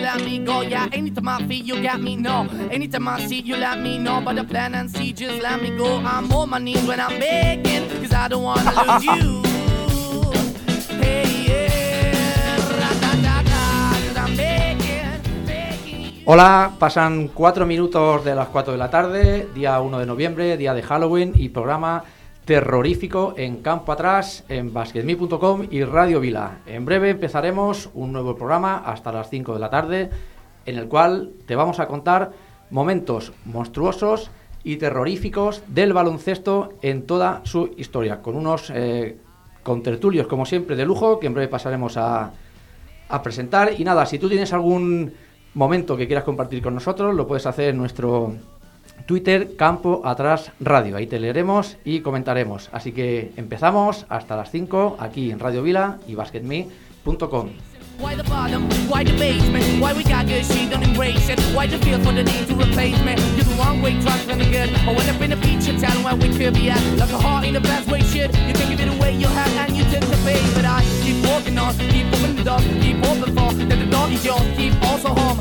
let me go. Yeah, I feel, you got me. No, I see, you let me know. But plan and see, just let me go. I'm my when I'm cause I don't wanna lose you. Hola, pasan cuatro minutos de las 4 de la tarde, día 1 de noviembre, día de Halloween y programa terrorífico en Campo Atrás, en basketme.com y Radio Vila. En breve empezaremos un nuevo programa hasta las 5 de la tarde, en el cual te vamos a contar momentos monstruosos y terroríficos del baloncesto en toda su historia, con unos eh, contertulios, como siempre, de lujo, que en breve pasaremos a, a presentar. Y nada, si tú tienes algún momento que quieras compartir con nosotros, lo puedes hacer en nuestro Twitter Campo Atrás Radio. Ahí te leeremos y comentaremos. Así que empezamos hasta las 5 aquí en Radio Vila y basketme.com. You it away, and you. But I keep on, keep moving the keep for the door is yours, keep also home.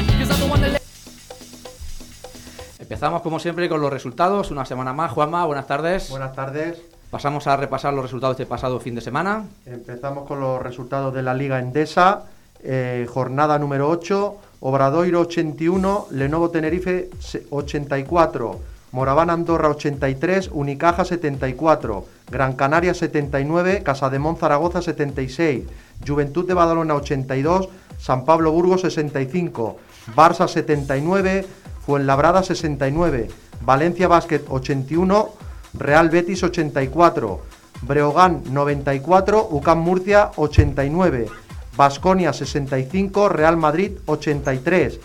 Empezamos como siempre con los resultados. Una semana más. Juanma, buenas tardes. Buenas tardes. Pasamos a repasar los resultados de este pasado fin de semana. Empezamos con los resultados de la Liga Endesa. Eh, jornada número 8. Obradoiro 81, Lenovo Tenerife se- 84, Moraván Andorra 83, Unicaja 74, Gran Canaria 79, Casademón Zaragoza 76, Juventud de Badalona 82, San Pablo Burgos 65, Barça 79, Fuenlabrada 69, Valencia Basket 81, Real Betis 84, Breogán 94, UCAM Murcia 89, Basconia 65, Real Madrid 83,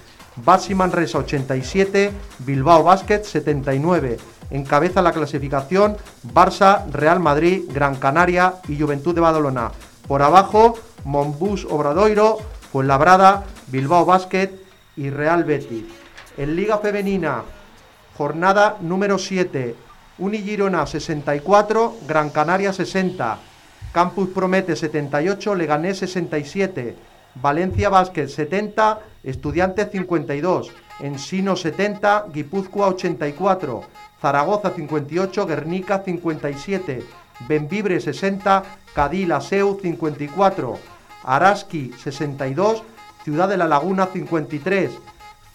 Baxi Manresa 87, Bilbao Basket 79. Encabeza la clasificación Barça, Real Madrid, Gran Canaria y Juventud de Badalona. Por abajo, Monbus Obradoiro, Fuenlabrada, Bilbao Basket y Real Betis. En Liga Femenina, jornada número 7, Unigirona 64, Gran Canaria 60, Campus Promete 78, Leganés 67, Valencia Basket 70, Estudiantes 52, Ensino 70, Guipúzcoa 84, Zaragoza 58, Guernica 57, Benvibre 60, Cadí Seu 54, Araski 62, Ciudad de la Laguna 53,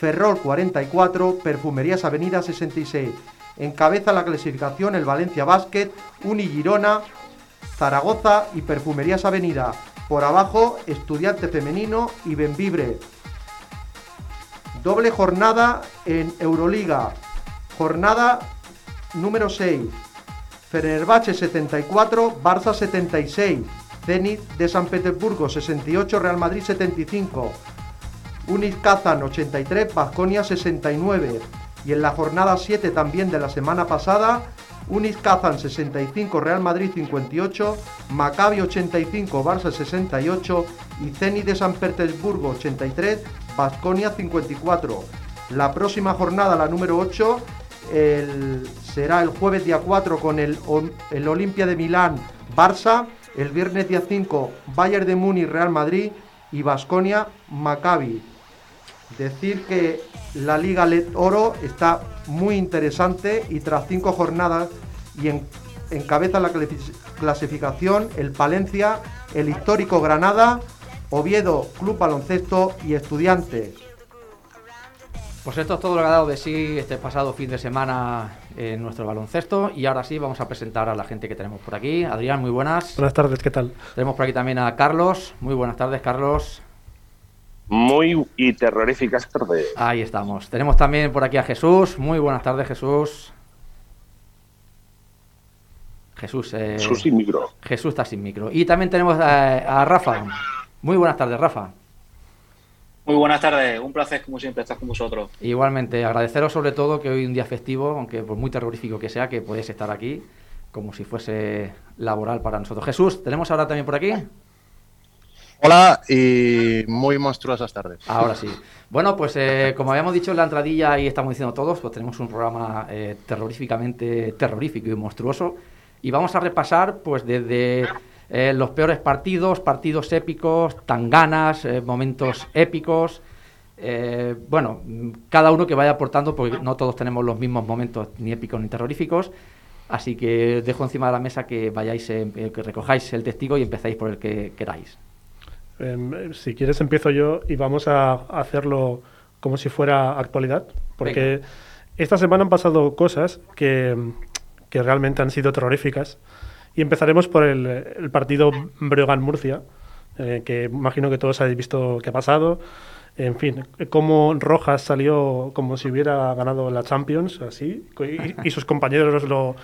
Ferrol 44, Perfumerías Avenida 66. Encabeza la clasificación el Valencia Basket, Unigirona, Zaragoza y Perfumerías Avenida. Por abajo, Estudiante Femenino y Benvibre. Doble jornada en Euroliga. Jornada número 6. Fenerbahce 74, Barça 76. Zenit de San Petersburgo 68, Real Madrid 75. Unis Kazan 83, Basconia 69. Y en la jornada 7 también de la semana pasada, Unis Kazan 65, Real Madrid 58, Maccabi 85, Barça 68 y Zenit de San Petersburgo 83, Basconia 54. La próxima jornada, la número 8, el- será el jueves día 4 con el, el Olimpia de Milán Barça, el viernes día 5 Bayern de Múnich Real Madrid y Basconia Maccabi. Decir que la Liga LED Oro está muy interesante y tras cinco jornadas y en- encabeza la clasi- clasificación el Palencia, el histórico Granada, Oviedo Club Baloncesto y Estudiantes. Pues esto es todo lo que ha dado de sí este pasado fin de semana en nuestro baloncesto. Y ahora sí, vamos a presentar a la gente que tenemos por aquí. Adrián, muy buenas. Buenas tardes, ¿qué tal? Tenemos por aquí también a Carlos. Muy buenas tardes, Carlos. Muy y terroríficas tardes. Ahí estamos. Tenemos también por aquí a Jesús. Muy buenas tardes, Jesús. Jesús. eh, Jesús sin micro. Jesús está sin micro. Y también tenemos a, a Rafa. Muy buenas tardes, Rafa. Muy buenas tardes, un placer como siempre estar con vosotros. Igualmente, agradeceros sobre todo que hoy un día festivo, aunque por muy terrorífico que sea, que podéis estar aquí, como si fuese laboral para nosotros. Jesús, ¿tenemos ahora también por aquí? Hola y muy monstruosas tardes. Ahora sí. Bueno, pues eh, como habíamos dicho en la entradilla y estamos diciendo todos, pues tenemos un programa eh, terroríficamente terrorífico y monstruoso. Y vamos a repasar, pues desde eh, los peores partidos, partidos épicos, tanganas, eh, momentos épicos. bueno, cada uno que vaya aportando, porque no todos tenemos los mismos momentos, ni épicos ni terroríficos. Así que dejo encima de la mesa que vayáis, que recojáis el testigo y empecéis por el que queráis. Em, si quieres empiezo yo y vamos a hacerlo como si fuera actualidad, porque esta semana han pasado cosas que, que realmente han sido terroríficas y empezaremos por el, el partido Breogán-Murcia, eh, que imagino que todos habéis visto qué ha pasado. En fin, cómo Rojas salió como si hubiera ganado la Champions, así, y, y sus compañeros lo,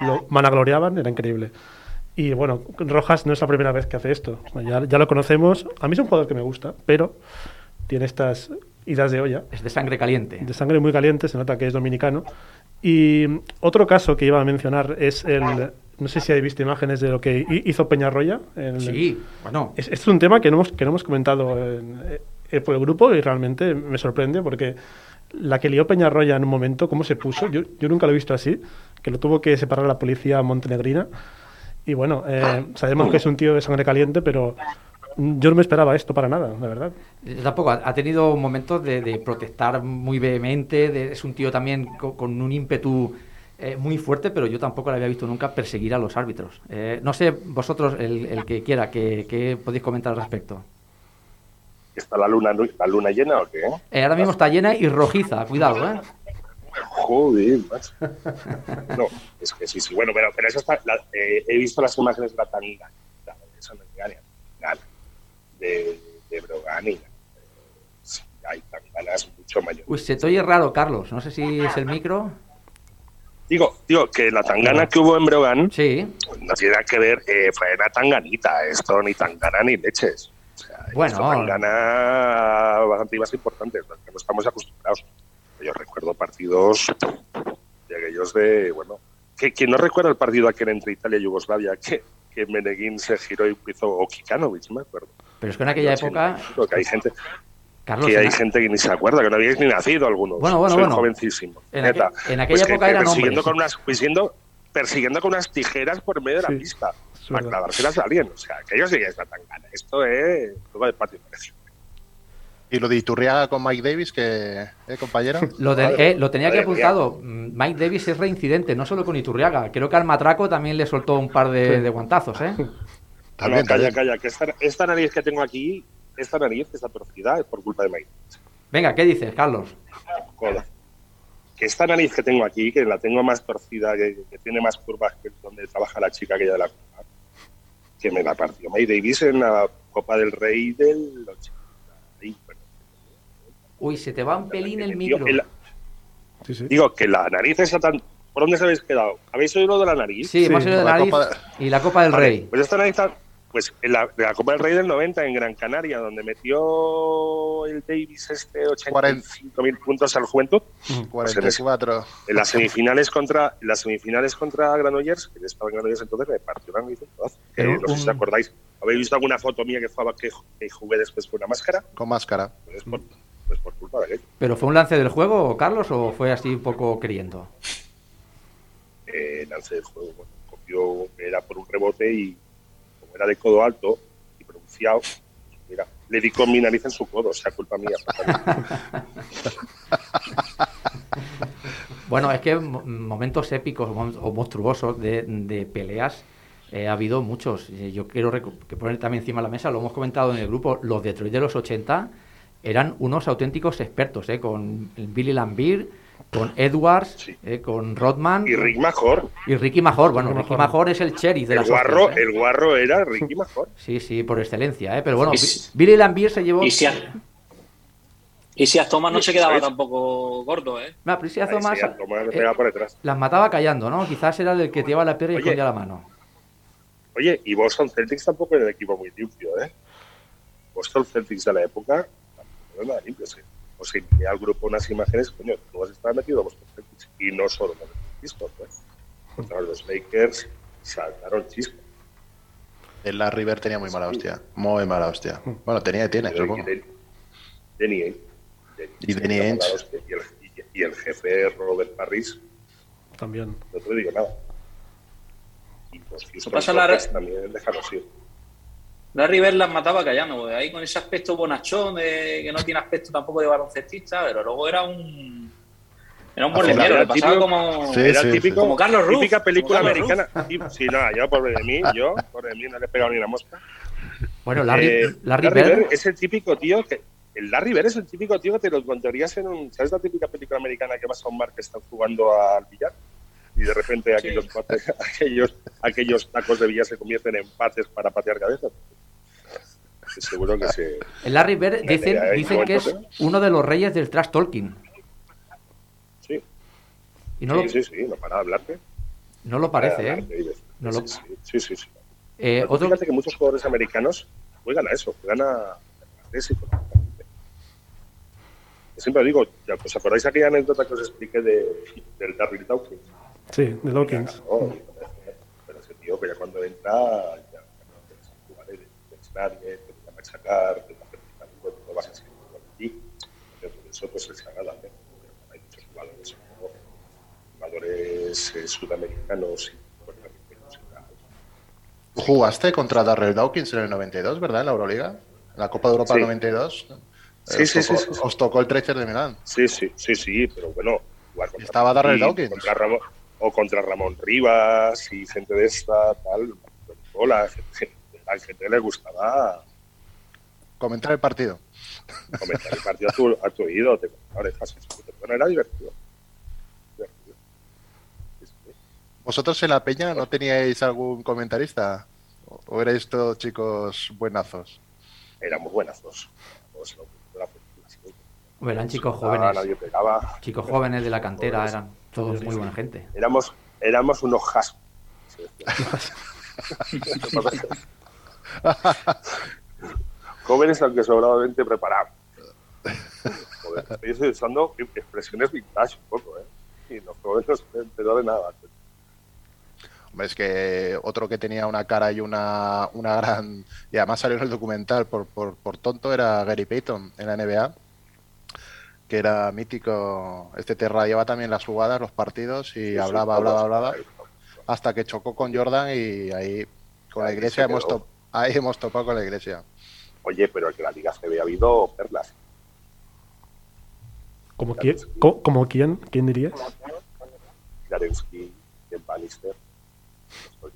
lo vanagloriaban, era increíble. Y bueno, Rojas no es la primera vez que hace esto. Ya, ya lo conocemos. A mí es un jugador que me gusta, pero tiene estas idas de olla. Es de sangre caliente. De sangre muy caliente, se nota que es dominicano. Y otro caso que iba a mencionar es el. No sé si habéis visto imágenes de lo que hi- hizo Peñarroya. en- Sí, bueno. Es, es un tema que no hemos, que no hemos comentado en- eh, por el grupo y realmente me sorprende porque la que lió Peñarroya en un momento, cómo se puso, yo, yo nunca lo he visto así, que lo tuvo que separar la policía montenegrina. Y bueno, eh, sabemos que es un tío de sangre caliente, pero yo no me esperaba esto para nada, la verdad. Yo Tampoco, ha ha tenido momentos de, de protestar muy vehemente, de- es un tío también co- con, un ímpetu eh, muy fuerte, pero yo tampoco le había visto nunca perseguir a los árbitros. Eh, no sé, vosotros, el, el que quiera, ¿qué, qué podéis comentar al respecto? ¿Está la luna, la luna llena o qué? Eh, ahora mismo está llena y rojiza, cuidado, ¿eh? Joder, macho. No, es que sí, sí. Bueno, pero, pero eso está. la- eh, he visto las imágenes de la tanga. Eso no de, de Brogan y. eh, sí, hay tanganas mucho mayores. Uy, se te oye raro, Carlos. No sé si es el micro. Digo, digo, que la tangana que hubo en Brogan Sí. no tiene nada que ver, eh, fue una tanganita, esto ni tangana ni leches. O sea, Bueno. tangana bastante más importantes, los que no estamos acostumbrados. Yo recuerdo partidos de aquellos de, bueno, que quien no recuerda el partido aquel entre Italia y Yugoslavia, que, que Meneguín se giró y hizo, o Kikanovic, me acuerdo. Pero es que en aquella época, Que hay gente, Carlos, que hay gente que ni se acuerda, que no habíais ni nacido algunos. Bueno, bueno, Soy bueno. jovencísimo. En aqu- en aquella Pues época que eran persiguiendo con unas, persiguiendo, persiguiendo con unas tijeras por medio de la Sí, pista es para clavárselas a alguien. O sea, que ellos sí que están tan gana. Esto es todo de patio colegio. Y lo de Iturriaga con Mike Davis, que, ¿eh, compañero? Lo, de- eh, lo tenía Madre mía. apuntado. Mm, Mike Davis es reincidente, no solo con Iturriaga. Creo que al Matraco también le soltó un par de, de guantazos, ¿eh? También, No, calla, calla, que esta, esta nariz que tengo aquí, esta nariz que está torcida es por culpa de Mike. Venga, ¿qué dices, Carlos? Que esta nariz que tengo aquí, que la tengo más torcida, que, que tiene más curvas que donde trabaja la chica aquella de la curva, que me la partió Mike Davis en la Copa del Rey del 80. Uy, se te va un pelín el micro. en la- Sí, sí. Digo que la nariz esa tan. ¿Por dónde os habéis quedado? ¿Habéis oído lo de la nariz? Sí, hemos oído de la nariz Copa y la Copa del Vale, Rey. Pues esta nariz tan- Pues en la, de la Copa del Rey del 90 en Gran Canaria, donde metió el Davis este 85.000 puntos al Juventud, Pues en 44. en las semifinales contra en las semifinales contra Granollers, que estaba en Granollers entonces, me partió la nariz un pedazo. Que Pero no sé si os acordáis. ¿Habéis visto alguna foto mía que, fue, que, jugué después con una máscara? Con máscara. Pues es por, pues por culpa de aquello. ¿Pero fue un lance del juego, Carlos, o fue así un poco creyendo? eh, lance del juego. Bueno, cogió, era por un rebote y como era de codo alto y pronunciado, mira, le di con mi nariz en su codo, o sea, culpa mía. Bueno, es que mo- momentos épicos o mon- o monstruosos de, de peleas eh, ha habido muchos. Eh, Yo quiero que poner también encima de la mesa, lo hemos comentado en el grupo, los Detroit de los 80 eran unos auténticos expertos, eh, con Billy Lambier, con Edwards, Sí. eh, con Rodman y Rick Major, y Ricky Major. Bueno, Ricky Major. Major es el sheriff de el las guarro, hostias, ¿eh? el guarro era Ricky Major. Sí, sí, por excelencia, ¿eh? Pero bueno, si- Billy Lambier se llevó... Y si, Y si Thomas no se quedaba ¿sabes? tampoco gordo, ¿eh? Mira, pero si Ahí Thomas sí, a Thomas eh, por detrás. las mataba callando, ¿no? Quizás era el que te lleva la pierna y escondía la mano. Oye, y Boston Celtics tampoco era un equipo muy limpio, ¿eh? Boston Celtics de la época tampoco era nada limpio. sí. O sea, al grupo unas imágenes, coño, tú metido a Boston Celtics y no solo con los discos, pues. Contra los Lakers saltaron chispas. El Larry Bird tenía muy mala hostia. Muy mala hostia. Bueno, tenía y tiene, Pero supongo. y Den- Danny Ainge. Danny Y Danny Ainge, la Y el, y- y el jefe Robert Parris, También. no te digo nada. Y los Houston pasa la- también dejaron ir. Larry Bird las mataba callando, porque ahí con ese aspecto bonachón, de, que no tiene aspecto tampoco de baloncestista, pero luego era un. Era un era le pasaba típico- como. Sí, Era sí, típico, sí. Como Carlos Ruff, típica película americana. Sí, Sí, no, yo pobre de mí, yo, pobre de mí, no le he pegado ni una mosca. Bueno, Larry, Eh, Larry Bird es el típico tío que. El Larry Bird es el típico tío que te lo encontrarías en un. ¿Sabes la típica película americana que vas a un bar que están jugando al billar? Y de repente aquellos, pates- aquellos, aquellos tacos de billar se convierten en pates para patear cabezas. Seguro que se. el Larry Bird dicen, dicen que es uno de los reyes del trash talking. Sí, Y no, sí, lo, sí, sí, no para hablarte. no lo parece, ¿eh? No lo- Sí, sí, sí. sí. Eh, Pero otro, Fíjate que muchos jugadores americanos juegan a eso, juegan a Siempre digo, ya, ¿os acordáis aquella anécdota que os expliqué de, del Darryl Dawkins? Sí, de Dawkins. ¿no? Pero ese tío que ya cuando entra, ya, ya no tienes que jugar, nadie, te va a machacar, te va a practicar, bueno, no vas a seguir jugando aquí. Por eso pues les ¿eh? Pero hay muchos jugadores, jugadores eh, sudamericanos y puertorriqueños. Jugaste contra Darrell Dawkins en el 92, ¿verdad? En la Euroliga. En la Copa de Europa Sí. del 92. Sí, sí, tocó, sí, sí, os tocó el Trecher de Milán. Sí, sí, sí, sí, pero bueno, jugar contra Estaba Darrell Dawkins. Contra Ramón, o contra Ramón Rivas y gente de esta, tal. Hola, gente, a la gente le gustaba Comentar el partido. comentar el partido a tu, a tu oído, te bueno, era divertido. Divertido. ¿Vosotros en la peña no teníais algún comentarista? ¿O- ¿O erais todos chicos buenazos? Éramos hombre, eran chicos jóvenes, Nadie pegaba. chicos jóvenes de la cantera, eran todos muy buena gente. Éramos, éramos unos jascos. Jóvenes, aunque sobradamente preparados. Joder, estoy usando expresiones vintage un poco, ¿eh? Y los jóvenes no se enteró de nada. Hombre, es que otro que tenía una cara y una, una gran... Y además salió en el documental por, por, por tonto era Gary Payton en la NBA, que era mítico. Este te radiaba también las jugadas, los partidos y Sí, sí, hablaba, hablaba, hablaba, hasta que chocó con Jordan y ahí con la iglesia hemos, quedó. to- ahí hemos topado con la iglesia. Oye, pero en la Liga CB ha habido perlas. ¿Como quién? ¿Como, como quién? ¿Quién dirías? Clarensky, Ken Bannister. ¿no?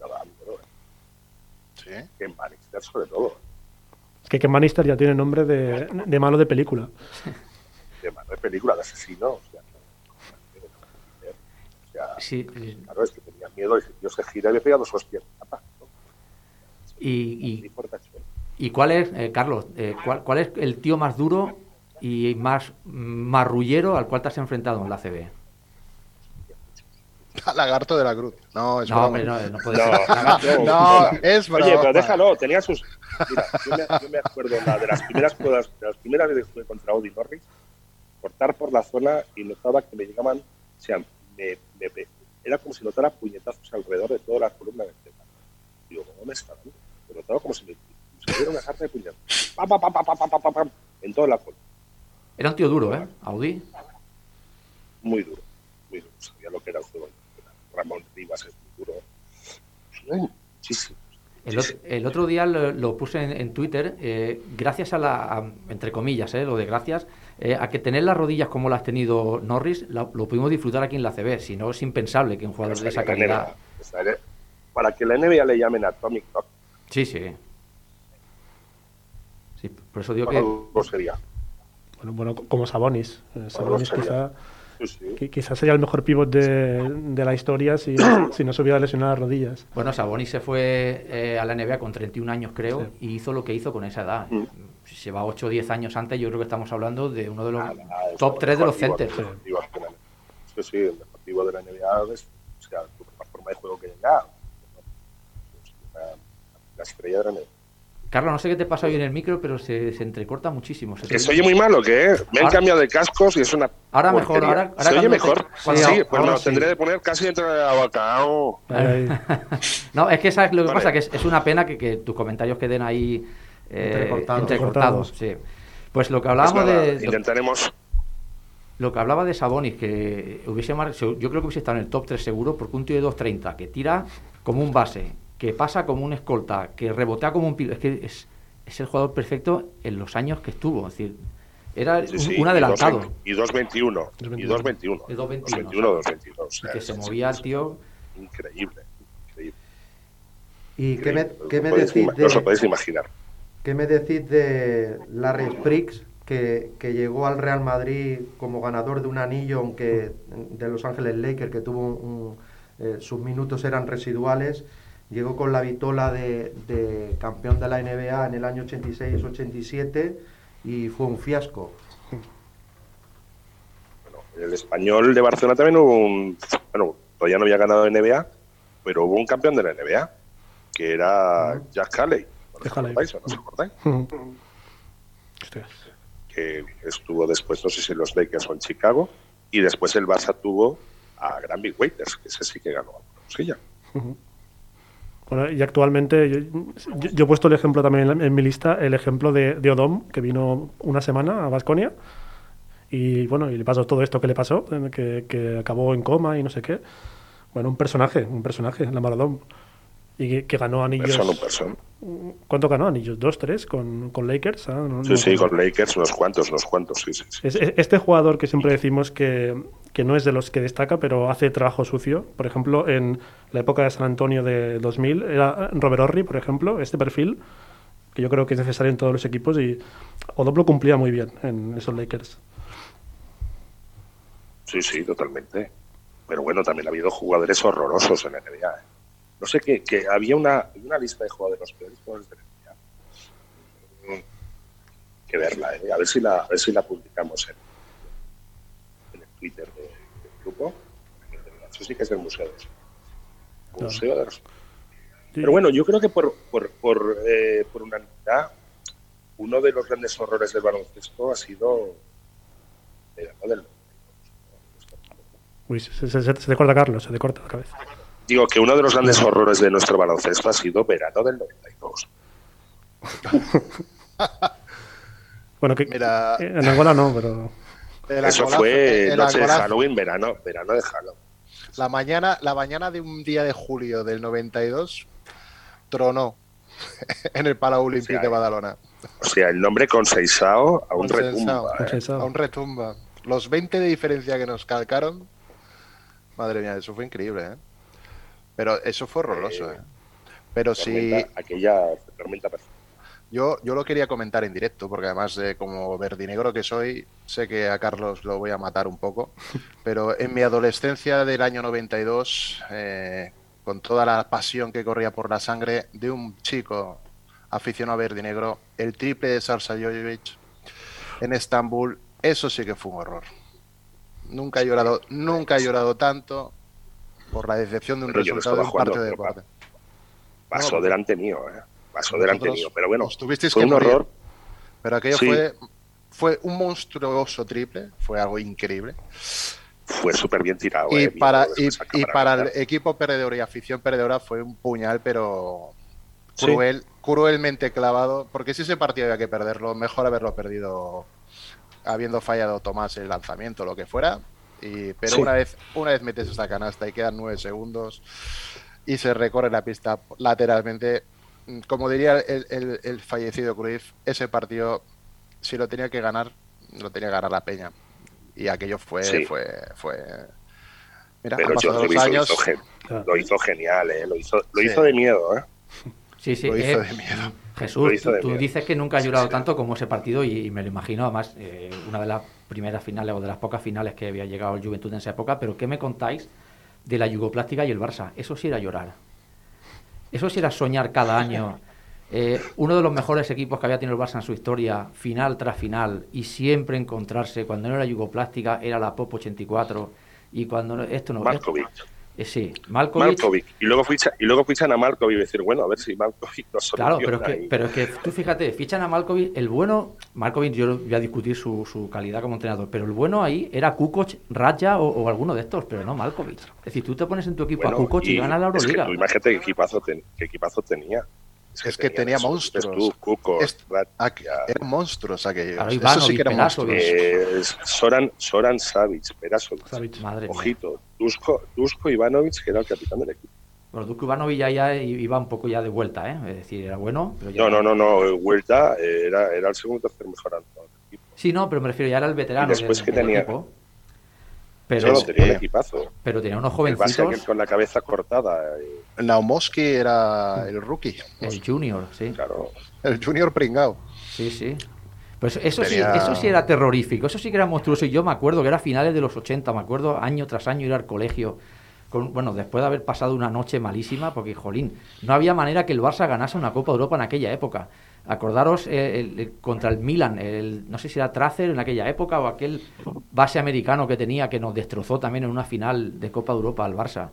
Sí. Ken Bannister sobre todo. Es que Ken Bannister ya tiene nombre de, de malo de película. De más de película de asesino. O sea, o sea, Sí, claro, es que tenía miedo y tío se gira y le pega dos hostias. ¿no? y, No y. ¿y cuál es, eh, Carlos, eh, cuál, cuál es el tío más duro y más marrullero al cual te has enfrentado en la CB? Lagarto de la Cruz. No, es No, hombre, no, no puede No, ser. No, es Oye, broma. pero déjalo, tenía sus. Mira, yo me, yo me acuerdo la de las primeras pruebas, de las primeras veces que jugué contra Audi Norris, cortar por la zona y notaba que me llegaban, o sea, me, me- me- era como si notara puñetazos alrededor de toda la columna vertebral. Digo, ¿cómo me está dando? Me notaba como si me, diera una sarta de pam, pam, pam, pam, en toda la columna. Era un tío duro, ¿eh? Audi. Muy duro, muy duro. Sabía lo que era el juego. Ramón Rivas es muy duro. Ay, Muchísimo. El, ot- el otro día lo, lo puse en, en Twitter, eh, gracias a la, a- entre comillas, eh, lo de gracias, eh, a que tener las rodillas como las ha tenido Norris, la- lo pudimos disfrutar aquí en la CB, si no es impensable que un jugador de esa calidad... NBA. Para que la NBA le llamen Atomic Rock, Sí, sí. Por eso digo que... algo sería. Bueno, bueno, como Sabonis. Eh, Sabonis sería. quizá Sí, sí. qui- quizás sería el mejor pivot de, de la historia si, si no se hubiera lesionado las rodillas. Bueno, Sabonis se fue eh, a la NBA con 31 años, creo, Sí. y hizo lo que hizo con esa edad. Mm. Si se va 8 o 10 años antes, yo creo que estamos hablando de uno de los Ah, top el 3 de los centers. pívot, el mejor pívot de la NBA. Sí, sí, el mejor pívot de la NBA es o sea, la forma de juego que. Es una- La estrella de la NBA. Carlos, no sé qué te pasa hoy en el micro, pero se, se entrecorta muchísimo. Se Que se oye muy malo, ¿qué? Me han Ahora- cambiado de cascos y es una. Ahora mejor, ahora- ahora ¿Se oye mejor? cuando- sí, pues me lo sí. tendré de poner casi dentro de. Ahí. No, es que sabes lo que Vale. pasa, que es, es una pena que, que tus comentarios queden ahí eh, Entrecortados. entrecortados, Cortados. sí. Pues lo que Pues hablábamos nada, de intentaremos. lo que hablaba de Sabonis, que hubiese mar- yo creo que hubiese estado en el top 3 seguro, porque un tío de 2.30 que tira como un base, que pasa como un escolta, que rebotea como un pilo, es que es, es el jugador perfecto en los años que estuvo, es decir, era Sí, un, sí, un adelantado. Y 2.21. Y 2.21. Y 2.21, 2.21, 2.22. o Y sea, que se movía el tío. Increíble. increíble. ¿Y qué me, qué me podéis decís ima- No os lo de, podéis imaginar. qué me decís de Larry Spriggs, que, que llegó al Real Madrid como ganador de un anillo, aunque de Los Ángeles Lakers, que tuvo un- eh, sus minutos eran residuales, llegó con la vitola de, de campeón de la NBA en el año 86-87 y fue un fiasco. Bueno, el español de Barcelona también hubo un. Bueno, todavía no había ganado NBA, pero hubo un campeón de la NBA, que era Jack Haley. ¿No os Jack Haley. no os acordáis? Que estuvo después, no sé si en los Lakers o en Chicago, y después el Barça tuvo a Granby Waiters, que ese sí que ganó alguna cosilla. Bueno, y actualmente, yo, yo- yo he puesto el ejemplo también en, en mi lista, el ejemplo de, de Odom, que vino una semana a Basconia. Y bueno, y le pasó todo esto que le pasó, eh, que, que acabó en coma y no sé qué. Bueno, un personaje, un personaje, Lamar Odom. Y que, que ganó anillos. ¿Cuánto ganó? ¿Anillos? ¿Dos, tres? ¿Con, con Lakers? Ah, no- Sí, no sí, con Lakers unos cuantos, unos cuantos, sí, sí. sí. Es- es- este jugador que siempre decimos que, que no es de los que destaca, pero hace trabajo sucio. Por ejemplo, en la época de San Antonio de 2000, era Robert Horry, por ejemplo, este perfil, que yo creo que es necesario en todos los equipos, y Odom lo cumplía muy bien en esos Lakers. Sí, sí, totalmente. Pero bueno, también ha habido jugadores horrorosos en la NBA. ¿eh? No sé qué, que había una, una lista de jugadores, los peores jugadores de la NBA. Mm, Que verla, ¿eh? a ver si la, a ver si la publicamos en, en el Twitter de- del grupo. Eso sí que es el museo. Museo de los-. Pero bueno, yo creo que por, por, por, eh, por unanimidad, uno de los grandes horrores del baloncesto ha sido del Uy, se, se- se- se te corta Carlos, se te corta la cabeza. Digo que uno de los grandes horrores de nuestro baloncesto ha sido verano del 92. Bueno, que Mira- eh, en Angola no, pero Eso fue noche de. Halloween, verano, verano de Halloween. La mañana, la mañana de un día de julio del 92 tronó en el Palau Olímpic de. Badalona. O sea, el nombre consensado aún Consensado. retumba. ¿eh? Consensado. Aún retumba. Los 20 de diferencia que nos calcaron. Madre mía, eso fue increíble, ¿eh? Pero eso fue horroroso, ¿eh? Pero sí, Tormenta- Aquella tormenta yo, yo lo quería comentar en directo, porque además de como verdinegro que soy, sé que a Carlos lo voy a matar un poco. Pero en mi adolescencia del año 92, eh, con toda la pasión que corría por la sangre de un chico aficionado a verdinegro, el triple de Sarsa Jojovic en Estambul, eso sí que fue un horror. Nunca he llorado, nunca he llorado tanto por la decepción de un Pero resultado de estaba un jugando, partido de deporte. Pasó No, delante mío, ¿eh? Pasó delante mío. Pero bueno, tuvisteis fue que un morir. horror. Pero aquello Sí. fue, fue un monstruoso triple, fue algo increíble. Fue súper bien tirado. Y ¿eh? para, y, para el equipo perdedor y afición perdedora fue un puñal, pero Sí. cruel, cruelmente clavado. Porque si ese partido había que perderlo, mejor haberlo perdido habiendo fallado Tomás el lanzamiento, lo que fuera. Y, pero Sí. una vez una vez metes esta canasta y quedan nueve segundos y se recorre la pista lateralmente, como diría el, el- el fallecido Cruyff, ese partido, si lo tenía que ganar, lo tenía que ganar la Peña. Y aquello fue, Sí. fue, fue. Mira, Pero han pasado lo años. hizo, lo hizo genial, ¿eh? Lo hizo, lo Sí. hizo de miedo, ¿eh? Sí, sí. Lo hizo eh, de miedo. Jesús, tú, dices que nunca has llorado tanto como ese partido y, y me lo imagino, además, eh, una de las primeras finales o de las pocas finales que había llegado el Juventud en esa época, pero ¿qué me contáis de la Yugoplástica y el Barça? Eso sí era llorar. Eso sí era soñar cada año. Eh, uno de los mejores equipos que había tenido el Barça en su historia, final tras final, y siempre encontrarse, cuando no era Yugoplástica, era la Pop 84, y cuando no- esto no... Malkovic. Eh, sí, Malkovic. Malkovic. Y luego fichan, y luego fichan a Malkovic y decir, bueno, a ver si Malkovic nos Claro, pero es, que, y- pero es que tú fíjate, fichan a Malkovic, el bueno, Malkovic yo voy a discutir su, su calidad como entrenador, pero el bueno ahí era Kukoc, Raja o, o alguno de estos, pero no Malkovic. Es decir, tú te pones en tu equipo Bueno, a Kukoc y, ganas la es que Euroliga. tú imagínate qué equipazo, ten- qué equipazo tenía. Es que tenía monstruos. Tú, Kukoc, Es- Eran monstruos aquellos. Eso sí que eran monstruos. eh, Soran, Soran Savic, Perasovic, Savic. Madre mía. Ojito, Dusko, Dusko Ivanovic, que era el capitán del equipo. Bueno, Dusko Ivanovic ya, ya iba un poco ya de vuelta, ¿eh? Es decir, era bueno, pero ya... No, no, no, no. Huerta eh, era, era el segundo o tercer mejor del equipo. Sí, no, pero me refiero, ya era el veterano Y después del- que tenía- equipo. Pero tenía un equipazo. pero tenía unos El jovencitos, con la cabeza cortada. eh, Naumoski era el rookie. el junior, sí. claro. El junior pringao. Sí, sí. Pues eso Tenía- sí, eso sí era terrorífico, eso sí que era monstruoso. Y yo me acuerdo que era finales de los 80, me acuerdo año tras año ir al colegio. Con, bueno, después de haber pasado una noche malísima, porque, jolín, no había manera que el Barça ganase una Copa de Europa en aquella época. Acordaros eh, el- el- contra el Milan, el, no sé si era Tracer en aquella época o aquel base americano que tenía que nos destrozó también en una final de Copa de Europa al Barça.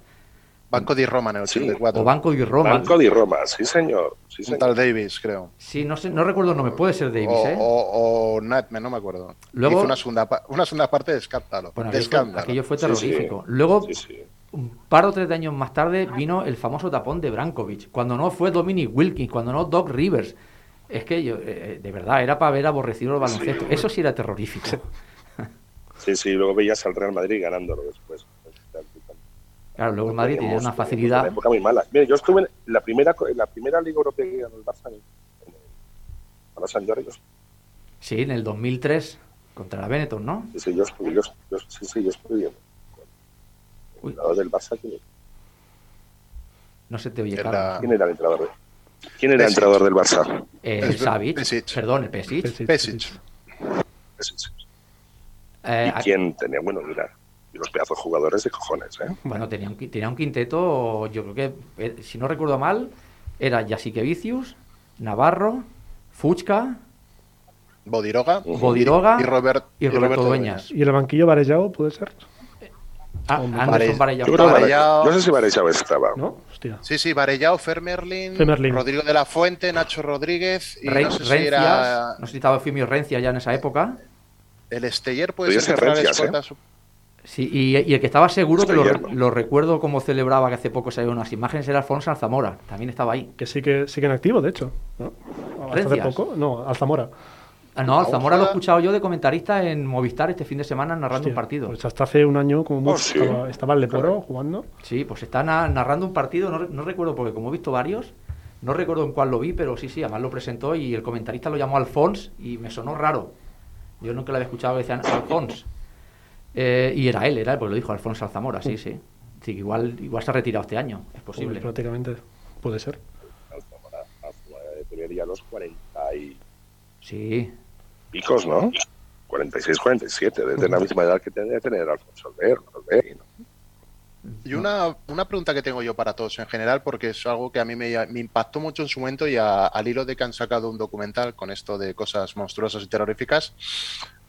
Banco di Roma en el Sí. 84. O Banco di Roma. Banco di Roma, sí señor. Sí, señor. tal Davis, creo. Sí, no sé, no recuerdo el nombre, puede ser Davis, o, ¿eh? o, o Natme, no me acuerdo. Luego- Hizo una segunda, pa- una segunda parte de escándalo. Bueno, de aquello fue, escándalo. aquello fue Sí, sí. terrorífico. Luego, Sí, sí. un par o tres de años más tarde vino el famoso tapón de Brankovic, cuando no fue Dominic Wilkins, cuando no Doc Rivers. Es que yo, eh, de verdad, era para ver aborrecido el baloncesto. Sí. Eso sí era terrorífico. Sí, sí, luego veías al Real Madrid ganándolo después. Claro, luego el Madrid tenía una Una facilidad. época muy mala. Mire, yo estuve en la primera, en la primera Liga Europea que ganó el Barça en, en el- para San Jordi. Yo, Sí, en el 2003, contra la Benetton, ¿no? sí, sí, yo estuve, yo, yo- sí, sí, yo estuve bien. Uy. El entrenador del Barça, ¿quién, No se te oye, Carlos. quién era el entrenador? ¿Quién era el entrenador del Barça? Eh. Savic, Pesic. perdón, el Pesic. Pesic. Pesic. Eh, ¿Y quién tenía? Bueno, mira, y los pedazos de jugadores de cojones, ¿eh? Bueno, tenía un, tenía un quinteto, yo creo que, eh, si no recuerdo mal, era Jasikevicius, Navarro, Fuchka Bodiroga. Bodiroga y, Robert, y Roberto Dueñas. ¿Y el banquillo Varellao puede ser? Ah, Anderson. Yo Varellao- no sé si Varellao estaba. ¿No? Hostia. Sí, sí, Varellao, Fermerlin. Rodrigo de la Fuente, Nacho Rodríguez y Re- no sé si Rencias, era no sé si estaba Eufemio Rencia ya en esa época. el Esteller, puede ser Rencias, ¿eh? su- Sí, y, y el que estaba seguro, que lo, recuerdo como celebraba, que hace poco salieron unas imágenes, era Alfonso Alzamora. También estaba ahí. Que sí que sigue en activo, de hecho. ¿no? Hasta hace poco. No, Alzamora. Ah, no, Alzamora lo he escuchado yo de comentarista en Movistar este fin de semana narrando un partido. Pues hasta hace un año, como mucho, Oh, sí. estaba, estaba el Leporo jugando. Sí, pues está na- narrando un partido, no, no recuerdo porque como he visto varios, no recuerdo en cuál lo vi, pero sí, sí, además lo presentó y el comentarista lo llamó Alfons y me sonó raro. Yo nunca lo había escuchado que decían Alfons. Eh, y era él, era él, porque lo dijo Alfonso Alzamora, sí, sí. Sí, que igual, igual se ha retirado este año, es posible. Pues prácticamente. Puede ser. Alzamora, Alzamora debería los 40 y Sí, picos, ¿no? 46, 47, desde la misma edad que tenía que tener Alfonso ¿no? Y una, una pregunta que tengo yo para todos en general, porque es algo que a mí me, me impactó mucho en su momento y a- al hilo de que han sacado un documental con esto de cosas monstruosas y terroríficas,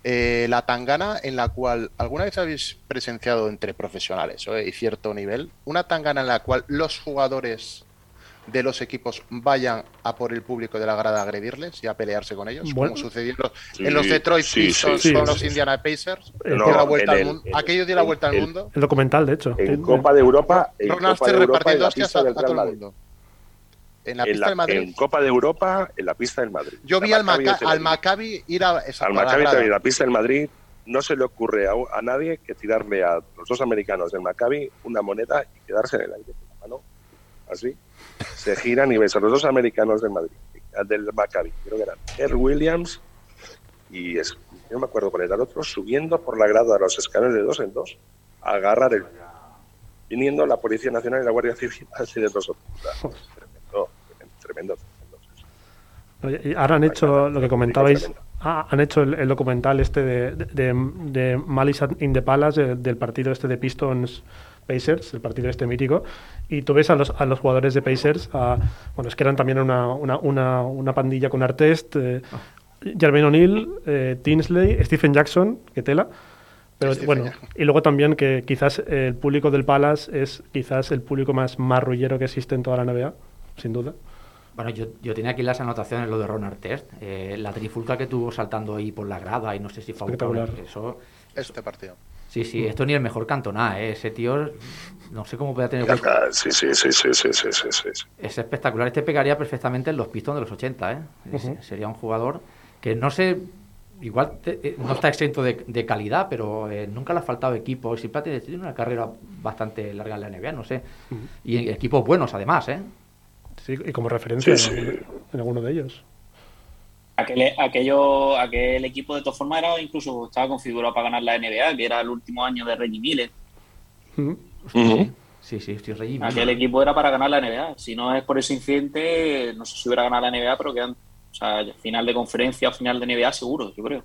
eh, la tangana en la cual alguna vez habéis presenciado entre profesionales ¿eh? y cierto nivel, una tangana en la cual los jugadores de los equipos vayan a por el público de la grada a agredirles y a pelearse con ellos, Bueno. como sucedió en los, Sí, en los Detroit sí, Pistons sí, sí, con sí, los sí. Indiana Pacers, Eh, dio No, la vuelta en al el- mundo, en- aquello dio la vuelta al el- mundo. El documental, de hecho. En Copa de Europa, en Ron Copa de Aster Europa, en la hostias pista a, del a todo Real el Madrid. mundo. En la En, pista la- del Madrid. en Copa de Europa, en la pista del Madrid. Yo vi al, Maccabi Maca- al. Maccabi ir a esa Al Maccabi también, en la pista del Madrid, no se le ocurre a, a nadie que tirarle a los dos americanos del Maccabi una moneda y quedarse en el aire. Así. Se giran y ves a los dos americanos del Madrid, del Maccabi, creo que eran Earl Williams y es, no me acuerdo era el otro, subiendo por la grada a los escalones de dos en dos a agarrar el. viniendo la Policía Nacional y la Guardia Civil a decir los otros. O sea, Tremendo, tremendo, tremendo. Oye, Ahora han hecho lo que comentabais, ah, han hecho el, el documental este de, de, de Malice in the Palace, de- del partido este de Pistons Pacers, el partido este mítico, y tú ves a los, a los jugadores de Pacers, a- bueno, es que eran también una, una, una, una pandilla con Artest, eh, Jermaine O'Neal, eh, Tinsley, Stephen Jackson, que tela. Pero Stephen bueno, Jackson. y luego también que quizás el público del Palace es quizás el público más marrullero que existe en toda la NBA, sin duda. Bueno, yo, yo tenía aquí las anotaciones, lo de Ron Artest, eh, la trifulca que tuvo saltando ahí por la grada y no sé si fue Espectacular. Eso, Este partido. sí, sí, esto ni el mejor cantoná, ¿eh? ese tío, no sé cómo puede tener. Sí, sí, sí, sí, sí, sí, sí, sí, Es espectacular. Este pegaría perfectamente en los Pistons de los 80, ¿eh? Sería un jugador que no sé, igual eh, no está exento de, de calidad, pero eh, nunca le ha faltado equipo. Siempre ha tenido una carrera bastante larga en la NBA, no sé. Y equipos buenos, además, ¿eh? Sí, y como referencia en, alguno de ellos. Aquel, aquello, aquel equipo de todas formas era incluso estaba configurado para ganar la NBA, que era el último año de Reggie Miller. Uh. Sí, sí, estoy Miller. Aquel equipo era para ganar la NBA. Si no es por ese incidente, no sé si hubiera ganado la NBA, pero quedan, o sea, final de conferencia o final de NBA seguro, yo creo.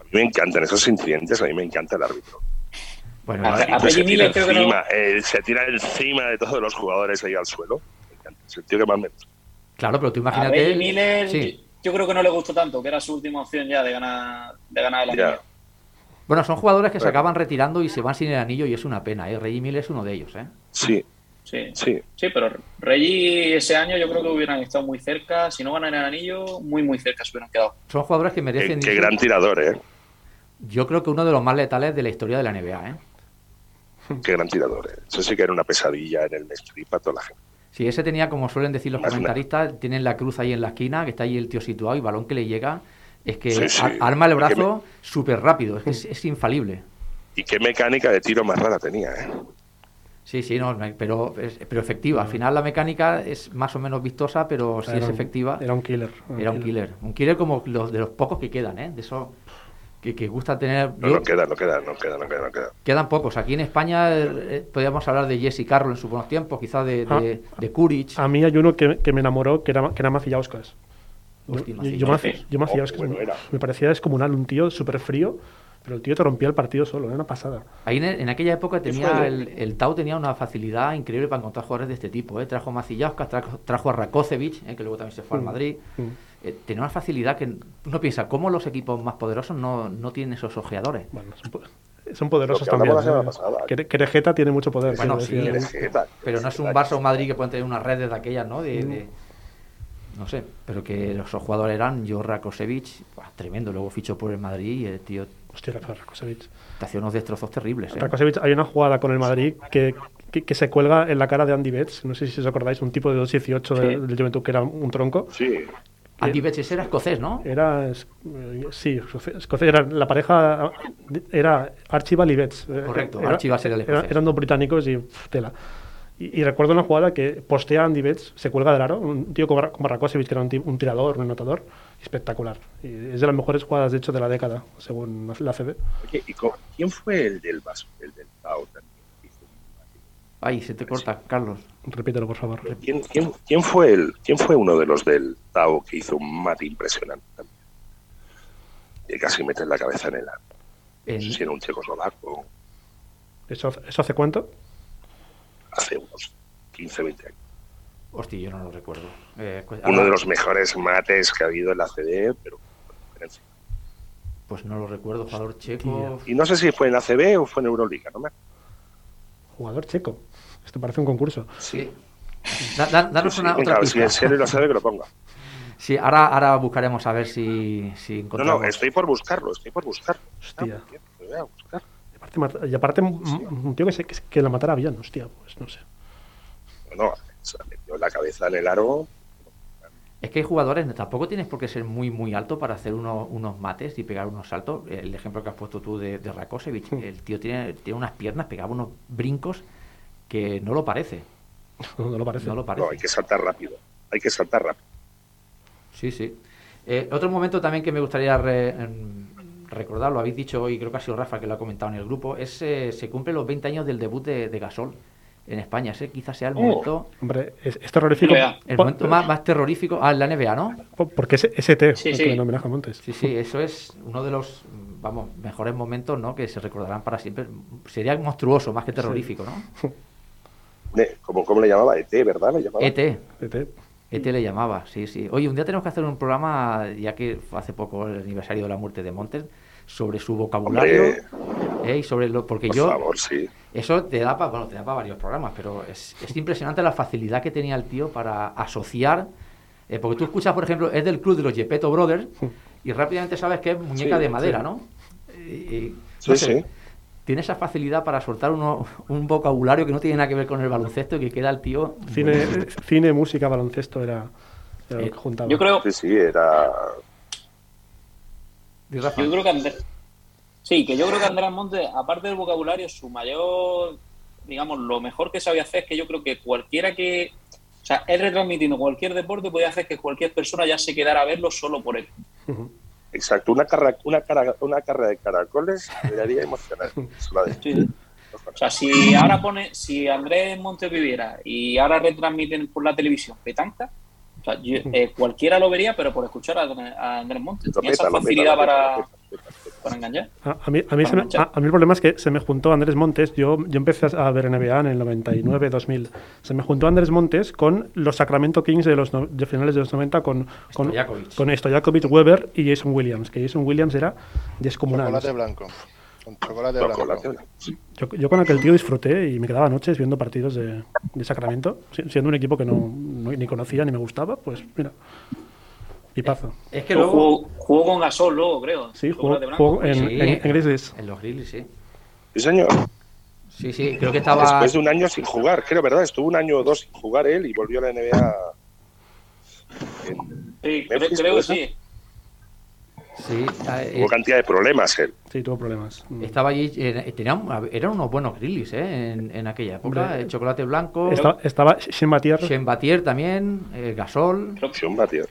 A mí me encantan esos incidentes, a mí me encanta el árbitro. Bueno, A- a- se, tira Miller creo que no- encima, eh, se tira encima de todos los jugadores ahí al suelo. Me encanta. Es el tío que más me gusta. claro, pero tú A imagínate... Reggie Miller, Sí. yo, yo creo que no le gustó tanto, que era su última opción ya de ganar, de ganar la Ya. NBA. Bueno, son jugadores que se acaban retirando y se van sin el anillo y es una pena, ¿eh? Reggie Miller es uno de ellos, ¿eh? Sí, Sí. sí. Sí, pero Reggie ese año yo creo que hubieran estado muy cerca. Si no ganan el anillo, muy, muy cerca se hubieran quedado. Son jugadores que Qué, merecen... qué irse. gran tirador, ¿eh? Yo creo que uno de los más letales de la historia de la NBA, ¿eh? Qué gran tirador, ¿eh? Eso sí que era una pesadilla en el strip para toda la gente. Sí, ese tenía, como suelen decir los Más comentaristas, tienen la cruz ahí en la esquina, que está ahí el tío situado y balón que le llega, es que Sí, sí. ar- arma el brazo súper rápido, es que es, es infalible. Y qué mecánica de tiro más rara tenía, ¿eh? Sí, sí, no, pero, pero efectiva. Al final la mecánica es más o menos vistosa, pero si Era es un- efectiva, Era un killer. era un killer. Un killer como los de los pocos que quedan, ¿eh? De esos que, que gusta tener... No, no queda, no queda, no queda, no queda, no queda. Quedan pocos. Aquí en España eh, podríamos hablar de Jesse Carroll en sus buenos tiempos, quizás de, de, de Kuric. A mí hay uno que, que me enamoró, que era, que era Macillauskas. Yo, Hostia, yo, Oh, bueno me- me parecía descomunal, un tío súper frío, pero el tío te rompía el partido solo, era una pasada. Ahí en, en aquella época ¿Qué tenía el, el Tau tenía una facilidad increíble para encontrar jugadores de este tipo. ¿eh? Trajo a Macillauskas, trajo, trajo a Rakocevic, ¿eh? que luego también se fue al Mm. Madrid. Mm. Eh, tenía una facilidad que uno piensa, ¿cómo los equipos más poderosos no, no tienen esos ojeadores? Bueno, son, son poderosos también. ¿eh? Querejeta tiene mucho poder. Bueno, sí, Pero no es un Barça o un Madrid que pueden tener unas redes de aquellas, ¿no? De, de- no sé, pero que esos jugadores eran yo Rakosevic, buah, tremendo. Luego fichó por el Madrid y el tío Hostia, Rakosevic. te hacía unos destrozos terribles. ¿eh? Rakosevic, hay una jugada con el Madrid que, que, que se cuelga en la cara de Andy Betts. No sé si os acordáis, un tipo de 2'18 de- Sí. del Juventud que era un tronco. Sí, Andy Betts era escocés, ¿no? Era, eh, sí, escoce- escocés, era la pareja, era Archibald y Betts. Eh, Correcto, era- Archibald sería el era- escocés. Eran dos británicos y pf, tela. Y, y recuerdo una jugada que postea Andy Betts, se cuelga del aro, un tío como, como que era un, ti- un tirador, un anotador, espectacular. Y es de las mejores jugadas, de hecho, de la década, según la CB. Oye, ¿y quién fue el del Vasco, el del Tao también? que hizo un- Ay, se te corta, Carlos. Repítelo, por favor. ¿Quién, quién, quién fue el, ¿Quién fue uno de los del Tao que hizo un mate impresionante también? Y casi mete la cabeza en el ar. No En- sé si era un checoslovaco ¿Eso, ¿Eso hace cuánto? Hace unos 15, 20 años. Hostia, yo no lo recuerdo. Eh, pues, Uno ahora- de los mejores mates que ha habido en la CD, pero. Pues no lo recuerdo, jugador checo. Y no sé si fue en ACB o fue en Euroliga, ¿no? me acuerdo. Jugador checo. Esto parece un concurso. Sí. Da- da- danos Sí, sí, una venga, otra a ver si pista. en serio lo sabe que lo ponga. Sí, ahora, ahora buscaremos a ver si, si No, encontramos. no, estoy por buscarlo, estoy por buscarlo. Hostia. Ah, voy a buscar. Y aparte, mat- y aparte un, un tío que, se, que, que la matara bien, hostia, pues no sé. Bueno, se metió la cabeza en el aro. Es que hay jugadores, tampoco tienes por qué ser muy, muy alto para hacer unos, unos mates y pegar unos saltos. El ejemplo que has puesto tú de, de Rakosevic, el tío tiene, tiene unas piernas, pegaba unos brincos que no lo parece. No, no lo parece. No lo No, parece. hay que saltar rápido. Hay que saltar rápido. Sí, sí. Eh, otro momento también que me gustaría re- recordar, lo habéis dicho hoy, creo que ha sido Rafa que lo ha comentado en el grupo, es eh, se cumplen los 20 años del debut de, de Gasol, en España. Ese quizás sea el Oh. momento, Hombre, es, es terrorífico. NBA. el momento más, más terrorífico. Ah, en la NBA, ¿no? po- Porque es ST, Sí, el sí. que homenaje a Montes. Sí, sí, eso es uno de los, vamos, mejores momentos, ¿no? Que se recordarán para siempre. Sería monstruoso, más que terrorífico, ¿no? ¿Cómo, cómo le llamaba? ET, ¿verdad? Le llamaba. ET. ST. ET le llamaba, sí, sí. Oye, un día tenemos que hacer un programa, ya que hace poco el aniversario de la muerte de Montes, sobre su vocabulario. ¿eh? y sobre lo, porque por yo, favor, sí. eso te da para, bueno, te da para varios programas, pero es, es impresionante la facilidad que tenía el tío para asociar. eh, porque tú escuchas, por ejemplo, es del club de los Gepetto Brothers y rápidamente sabes que es muñeca Sí, de madera, sí. ¿no? Y- y, no sé. Tiene esa facilidad para soltar uno- un vocabulario que no tiene nada que ver con el baloncesto y que queda el tío. Cine, cine, música, baloncesto era, era lo Eh, que juntaba. Yo creo, Sí, sí, era. Yo creo que Andrés, sí, que yo creo que Andrés Montes, aparte del vocabulario, su mayor, digamos, lo mejor que sabía hacer es que yo creo que cualquiera que, o sea, él retransmitiendo cualquier deporte podía hacer que cualquier persona ya se quedara a verlo solo por él. Ujú. Exacto, una, carra, una, cara, una carrera de caracoles me haría emocionante. Sí. O sea, si ahora pone, si Andrés Montes viviera y ahora retransmiten por la televisión petanca, o sea, yo- eh, cualquiera lo vería, pero por escuchar a, a Andrés Montes. Tenía esa facilidad para, lo lo. Para engañar. A, a mí, a, mí se me- a- a mí el problema es que se me juntó Andrés Montes. Yo, yo empecé a ver NBA en el 99-2000. Se me juntó Andrés Montes con los Sacramento Kings de los no- de finales de los 90 con, con, Stojakovic. con Stojakovic, Weber y Jason Williams. Que Jason Williams era descomunal. Chocolate blanco. Con chocolate blanco. Chocolate blanco. Yo, yo con aquel tío disfruté y me quedaba noches viendo partidos de, de Sacramento, si- siendo un equipo que no, no- ni conocía ni me gustaba, pues mira, pipazo. Es que Luego jugó, jugó con Gasol luego, creo. Sí, jugó, en, Sí. en, en Grizzlies. En los Grizzlies, sí. Sí, señor. Sí, sí, creo que estaba. Después de un año sin jugar, creo, ¿verdad? Estuvo un año o dos sin jugar él y volvió a la NBA. en- Sí, creo, Memphis, creo que ¿puede sí. Sí, eh, Hubo cantidad de problemas él. Sí, tuvo problemas. Mm. estaba allí. eh, tenía un- eran unos buenos Grizzlies, ¿eh? En, en aquella época. Hombre. El chocolate blanco. Esta- estaba Shem Batier. Shen Batier también. eh, Gasol. Un batier.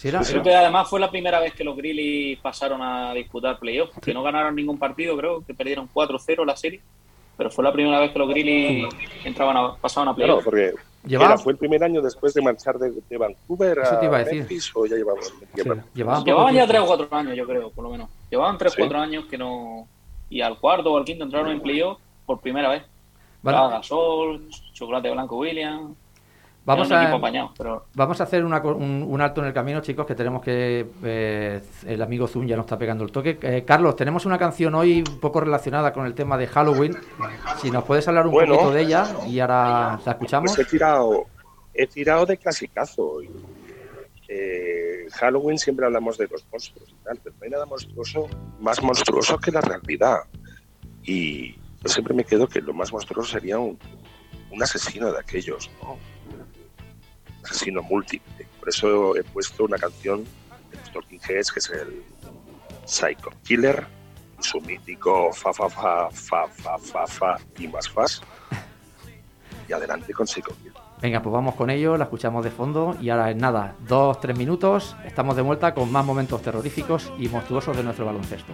Sí, era- creo que además fue la primera vez que los Grizzlies pasaron a disputar playoffs, que no ganaron ningún partido, creo que perdieron 4-0 la serie, pero fue la primera vez que los Grizzlies entraban a, pasaban a Claro, playoffs. porque Llevaba- era, fue el primer año después de marchar de, de Vancouver Eso te iba a decir. Memphis o ya Sí. llevaban poco Llevaban ya tiempo. 3 o 4 años, yo creo, por lo menos. Llevaban 3 o Sí. 4 años que no... Y al cuarto o al quinto entraron en playoffs por primera vez. Vale, Gasol, Chocolate Blanco Williams... Vamos a- equipo apañado, pero... Vamos a hacer una un, un alto en el camino, chicos, que tenemos que... eh, el amigo Zoom ya nos está pegando el toque. Eh, Carlos, tenemos una canción hoy un poco relacionada con el tema de Halloween. Si nos puedes hablar un Bueno. poquito de ella y ahora la escuchamos. Pues he tirado, he tirado de clasicazo. eh, Halloween siempre hablamos de los monstruos y tal, pero no hay nada monstruoso, más monstruoso que la realidad. Y yo siempre me quedo que lo más monstruoso sería un, un asesino de aquellos, ¿no? Asesino múltiple. Por eso he puesto una canción de los Talking Heads, que es el Psycho Killer, y su mítico fa fa fa fa fa fa fa y más fas. Y adelante con Psycho Killer. Venga, pues vamos con ello, la escuchamos de fondo y ahora en nada, dos, tres minutos, estamos de vuelta con más momentos terroríficos y monstruosos de nuestro baloncesto.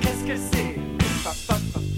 Qu'est-ce que c'est?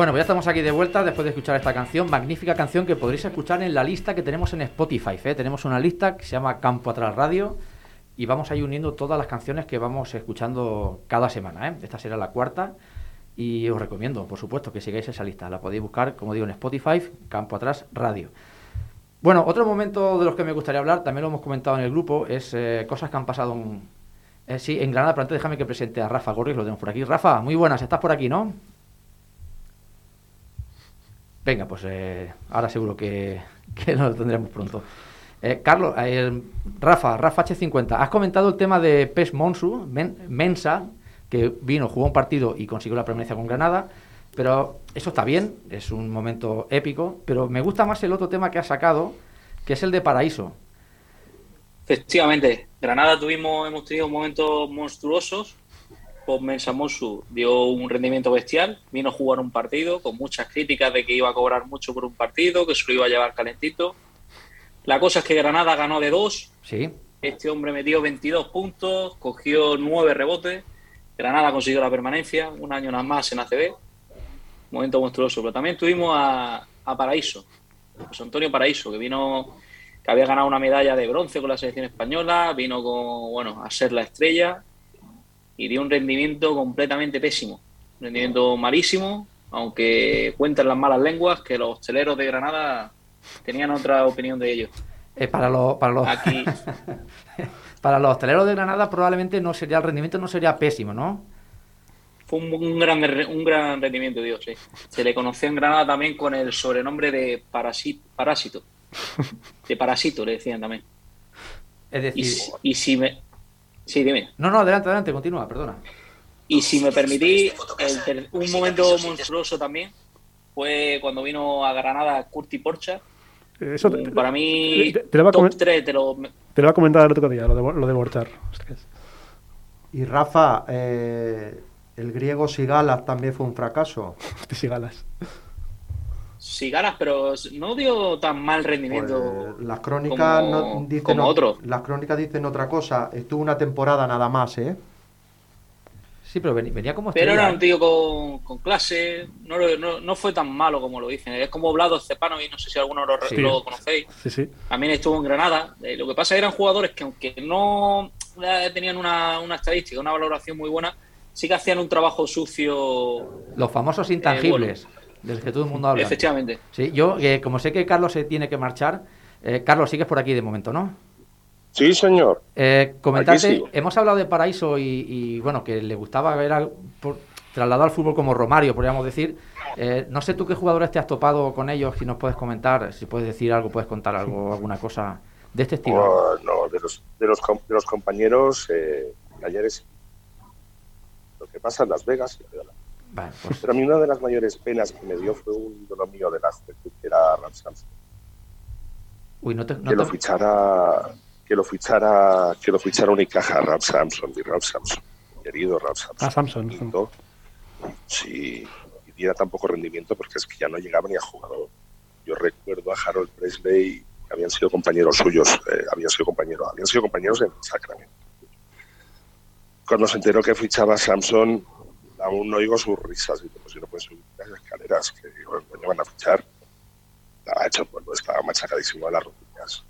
Bueno, pues ya estamos aquí de vuelta después de escuchar esta canción, magnífica canción que podréis escuchar en la lista que tenemos en Spotify. ¿eh? Tenemos una lista que se llama Campo Atrás Radio y vamos a ir uniendo todas las canciones que vamos escuchando cada semana. ¿eh? Esta será la cuarta y os recomiendo, por supuesto, que sigáis esa lista. La podéis buscar, como digo, en Spotify, Campo Atrás Radio. Bueno, otro momento de los que me gustaría hablar, también lo hemos comentado en el grupo, es eh, cosas que han pasado en, eh, sí, en Granada. Pero antes déjame que presente a Rafa Gorris, lo tenemos por aquí. Rafa, muy buenas, estás por aquí, ¿no? Venga, pues eh, ahora seguro que, lo tendremos pronto. Eh, Carlos, eh, Rafa, Rafa H50, has comentado el tema de Pes Monsu, Men- Mensa, que vino, jugó un partido y consiguió la permanencia con Granada, pero eso está bien, es un momento épico, pero me gusta más el otro tema que has sacado, que es el de Paraíso. Efectivamente, Granada tuvimos, hemos tenido momentos monstruosos. Pues Mensa Monsu dio un rendimiento bestial, vino a jugar un partido con muchas críticas de que iba a cobrar mucho por un partido, que se lo iba a llevar calentito. La cosa es que Granada ganó de dos, Sí, este hombre metió 22 puntos, cogió 9 rebotes. Granada consiguió la permanencia, un año nada más en ACB. Momento monstruoso. Pero también tuvimos a, a Paraíso, José Antonio Paraíso, que vino, que había ganado una medalla de bronce con la selección española, vino con, bueno, a ser la estrella y dio un rendimiento completamente pésimo. Un rendimiento malísimo, aunque cuentan las malas lenguas que los hosteleros de Granada tenían otra opinión de ellos. Eh, para, los para, los Aquí, para los hosteleros de Granada probablemente no sería el rendimiento no sería pésimo, ¿no? Fue un, un gran, un gran rendimiento, Dios, sí. Se le conoció en Granada también con el sobrenombre de parásito. De parásito, le decían también. Es decir, y si me... Sí, dime. no, no, adelante, adelante, continúa, perdona. Y si me permitís, el ter- un momento monstruoso también fue cuando vino a Granada Curti Porcha. Eso te, Para mí, te- te lo iba a top comen- 3 de los... te lo iba a comentar el otro día, lo de, lo de Borchar. Y Rafa, eh, el griego Sigalas también fue un fracaso. Hostia, si galas. Sigaras, pero no dio tan mal rendimiento. Pues, las crónicas como- no, dicen como otro. Las crónicas dicen otra cosa. Estuvo una temporada nada más, ¿eh? Sí, pero ven- venía como Pero estrella, era un ¿eh? tío con, con clase, no, lo- no, no fue tan malo como lo dicen. Es como Vlado Cepano, y no sé si alguno lo, Sí. lo conocéis. Sí, sí. También estuvo en Granada. Eh, lo que pasa es que eran jugadores que, aunque no eh, tenían una, una estadística, una valoración muy buena, sí que hacían un trabajo sucio. Los famosos intangibles, del que todo el mundo habla. Efectivamente. Sí, yo, eh, como sé que Carlos se tiene que marchar, eh, Carlos, sigues por aquí de momento, ¿no? Sí, señor. Eh, comentarte, hemos hablado de Paraíso y, y, bueno, que le gustaba ver al- por- trasladado al fútbol como Romario, podríamos decir. Eh, no sé tú qué jugadores te has topado con ellos, si nos puedes comentar, si puedes decir algo, puedes contar algo, alguna cosa de este estilo. Oh, no, de los, de los, com- de los compañeros, eh, ayer es lo que pasa en Las Vegas. Vale, pues, Pero a mí una de las mayores penas que me dio fue un ídolo mío de la juventud, que era Ram Samson. uy, no te, no que lo te- fichara que lo fichara que lo fichara Unicaja Ralph Samson y Ralph Samson querido Ralph Samson Ah, Samson. Lindo. sí y diera tan poco rendimiento porque es que ya no llegaba ni a jugador yo recuerdo a Harold Presley que habían sido compañeros suyos eh, habían sido compañeros habían sido compañeros en Sacramento cuando se enteró que fichaba Samson aún no oigo sus risas y pues si no pueden subir las escaleras que digo, coño van a fichar estaba hecho polvo, estaba machacadísimo de las rodillas.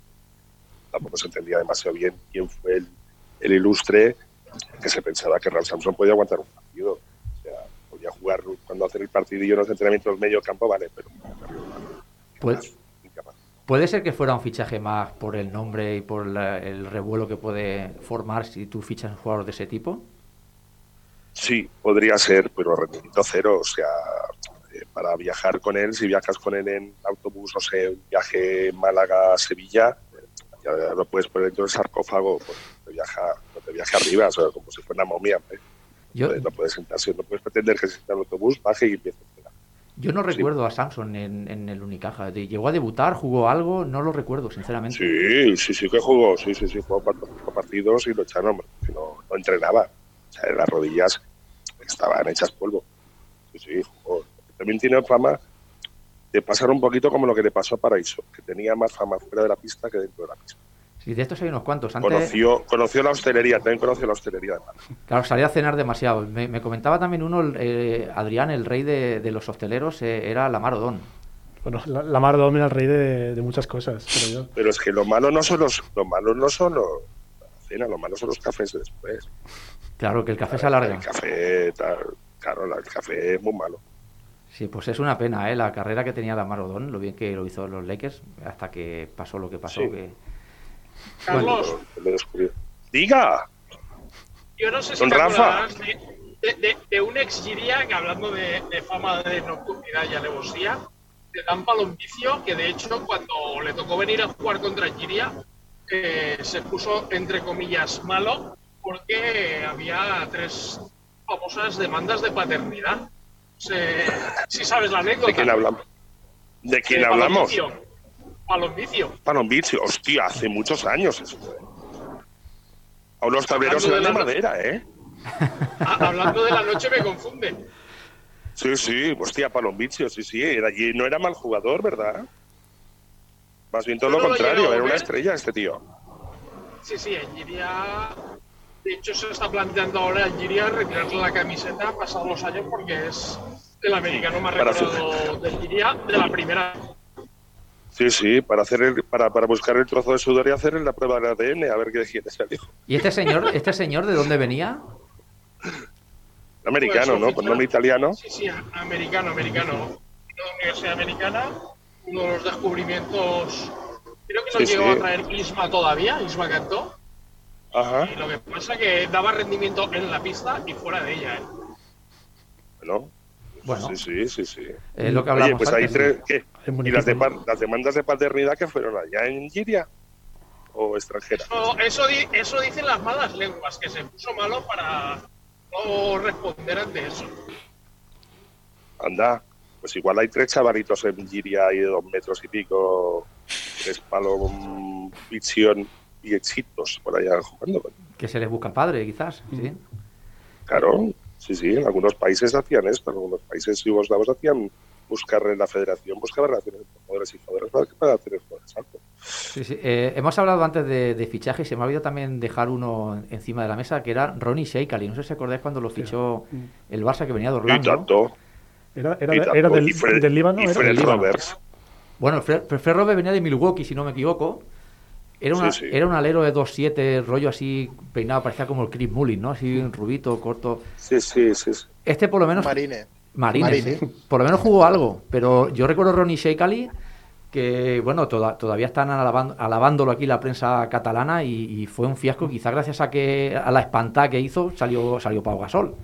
Tampoco se entendía demasiado bien quién fue el, el ilustre que se pensaba que Ralph Samson podía aguantar un partido. O sea, podía jugar cuando hacer el partidillo en los entrenamientos medio campo, vale, pero Pues-. ¿Puede ser que fuera un fichaje más por el nombre y por la- el revuelo que puede formar si tú fichas un jugador de ese tipo? Sí, podría ser, pero rendimiento cero. O sea, eh, para viajar con él, si viajas con él en autobús, no sé, un viaje Málaga-Sevilla, eh, ya no puedes poner dentro del sarcófago, pues te viaja, no te viaja arriba, o sea, como si fuera una momia. ¿eh? Yo, no puedes sentarse, no puedes pretender que se sienta en el autobús, baje y empiece a esperar. yo no sí. recuerdo a Samson en, en el Unicaja. ¿Llegó a debutar? ¿Jugó algo? No lo recuerdo, sinceramente. Sí, sí, sí que jugó, sí, sí, sí, jugó cuatro cinco partidos y lo echaron, porque no, no entrenaba. O sea, las rodillas estaban hechas polvo. Sí, sí, jugó. También tiene fama de pasar un poquito como lo que le pasó a Paraíso, que tenía más fama fuera de la pista que dentro de la pista. Sí, de estos hay unos cuantos. Antes, Conoció, conoció la hostelería, también conoció la hostelería de claro, salía a cenar demasiado. Me, me comentaba también uno, eh, Adrián, el rey de, de los hosteleros, eh, era Lamar Odón. Bueno, la, la Mar domina el rey de, de muchas cosas, pero yo. Pero es que lo malo no son los, lo malo no son los, la cena, lo malo son los cafés de después. Claro, que el café se alarga. El café, tal, claro, la- el café es muy malo. Sí, pues es una pena, ¿eh? La carrera que tenía Lamar Odón, lo bien que lo hizo los Lakers, hasta que pasó lo que pasó. Sí. Que... Carlos. Diga, yo no sé si Don te acordarás de, de- de- de un ex Giria que hablando de, de fama de nocturnidad y alevosía, de Dan Palombicio, que de hecho cuando le tocó venir a jugar contra Giria, eh, se puso entre comillas malo porque había tres famosas demandas de paternidad. Se- si sabes la anécdota. ¿de quién hablamos? ¿De quién hablamos? Palombicio. Palombicio. Palombici, hostia, hace muchos años eso fue. Aún los tableros eran de madera, ¿eh? Ah, hablando de la noche me confunde. Sí, sí, hostia, Palombicio, sí, sí, era, y no era mal jugador, ¿verdad? Más bien todo Yo lo no contrario, a era una estrella este tío. Sí, sí, en Giria. De hecho, se está planteando ahora en Giria retirarle la camiseta pasados los años porque es el americano más recordado de Giria de la primera. Sí, sí, para hacer el, para, para buscar el trozo de sudor y hacer la prueba del ADN, a ver qué quién es el hijo. ¿Y este señor, este señor de dónde venía? Americano, Pues, ¿no? Con nombre italiano. Sí, sí, americano, americano. Una universidad americana, uno de los descubrimientos. Creo que no Sí, llegó sí. a traer Isma todavía, Isma cantó. Ajá, Y lo que pasa que daba rendimiento en la pista y fuera de ella. ¿eh? bueno. Bueno. Sí, sí, sí, sí. Es lo que Oye, hablamos pues hay tres. ¿qué? Es ¿Y las, de las demandas de paternidad que fueron allá en Giria? ¿O extranjera? No, eso, di- eso dicen las malas lenguas, que se puso malo para no responder ante eso. Anda, pues igual hay tres chavalitos en Giria ahí de dos metros y pico, tres palos, mm, visión y éxitos por allá jugando. Que se les busca padre, quizás. ¿sí? Claro, sí, sí, en algunos países hacían esto, en algunos países yugoslavos hacían buscar en la federación, buscar relaciones entre jugadores y jugadores para, para tener jugadores altos. Sí, sí. Eh, hemos hablado antes de, de fichajes, se me ha olvidado también dejar uno encima de la mesa, que era Ronnie Sheikali. No sé si acordáis cuando lo fichó el Barça que venía de Y Orlando. tanto, Era, y era, tanto. era del, y Fred, del Líbano, y era Fred del Líbano. Roberts. Bueno, Fred, Fred Robert venía de Milwaukee, si no me equivoco. Era, una, Sí, sí. era un alero de 2'7, rollo así peinado, parecía como el Chris Mullin, ¿no? Así un rubito, corto. Sí, sí, sí. sí. Este por lo menos... Marine. Marines, Marine. Por lo menos jugó algo. Pero yo recuerdo Ronnie Sheikali, que bueno, toda- todavía están alabando- alabándolo aquí la prensa catalana y, y fue un fiasco, quizás gracias a que a la espantada que hizo salió, salió Pau Gasol.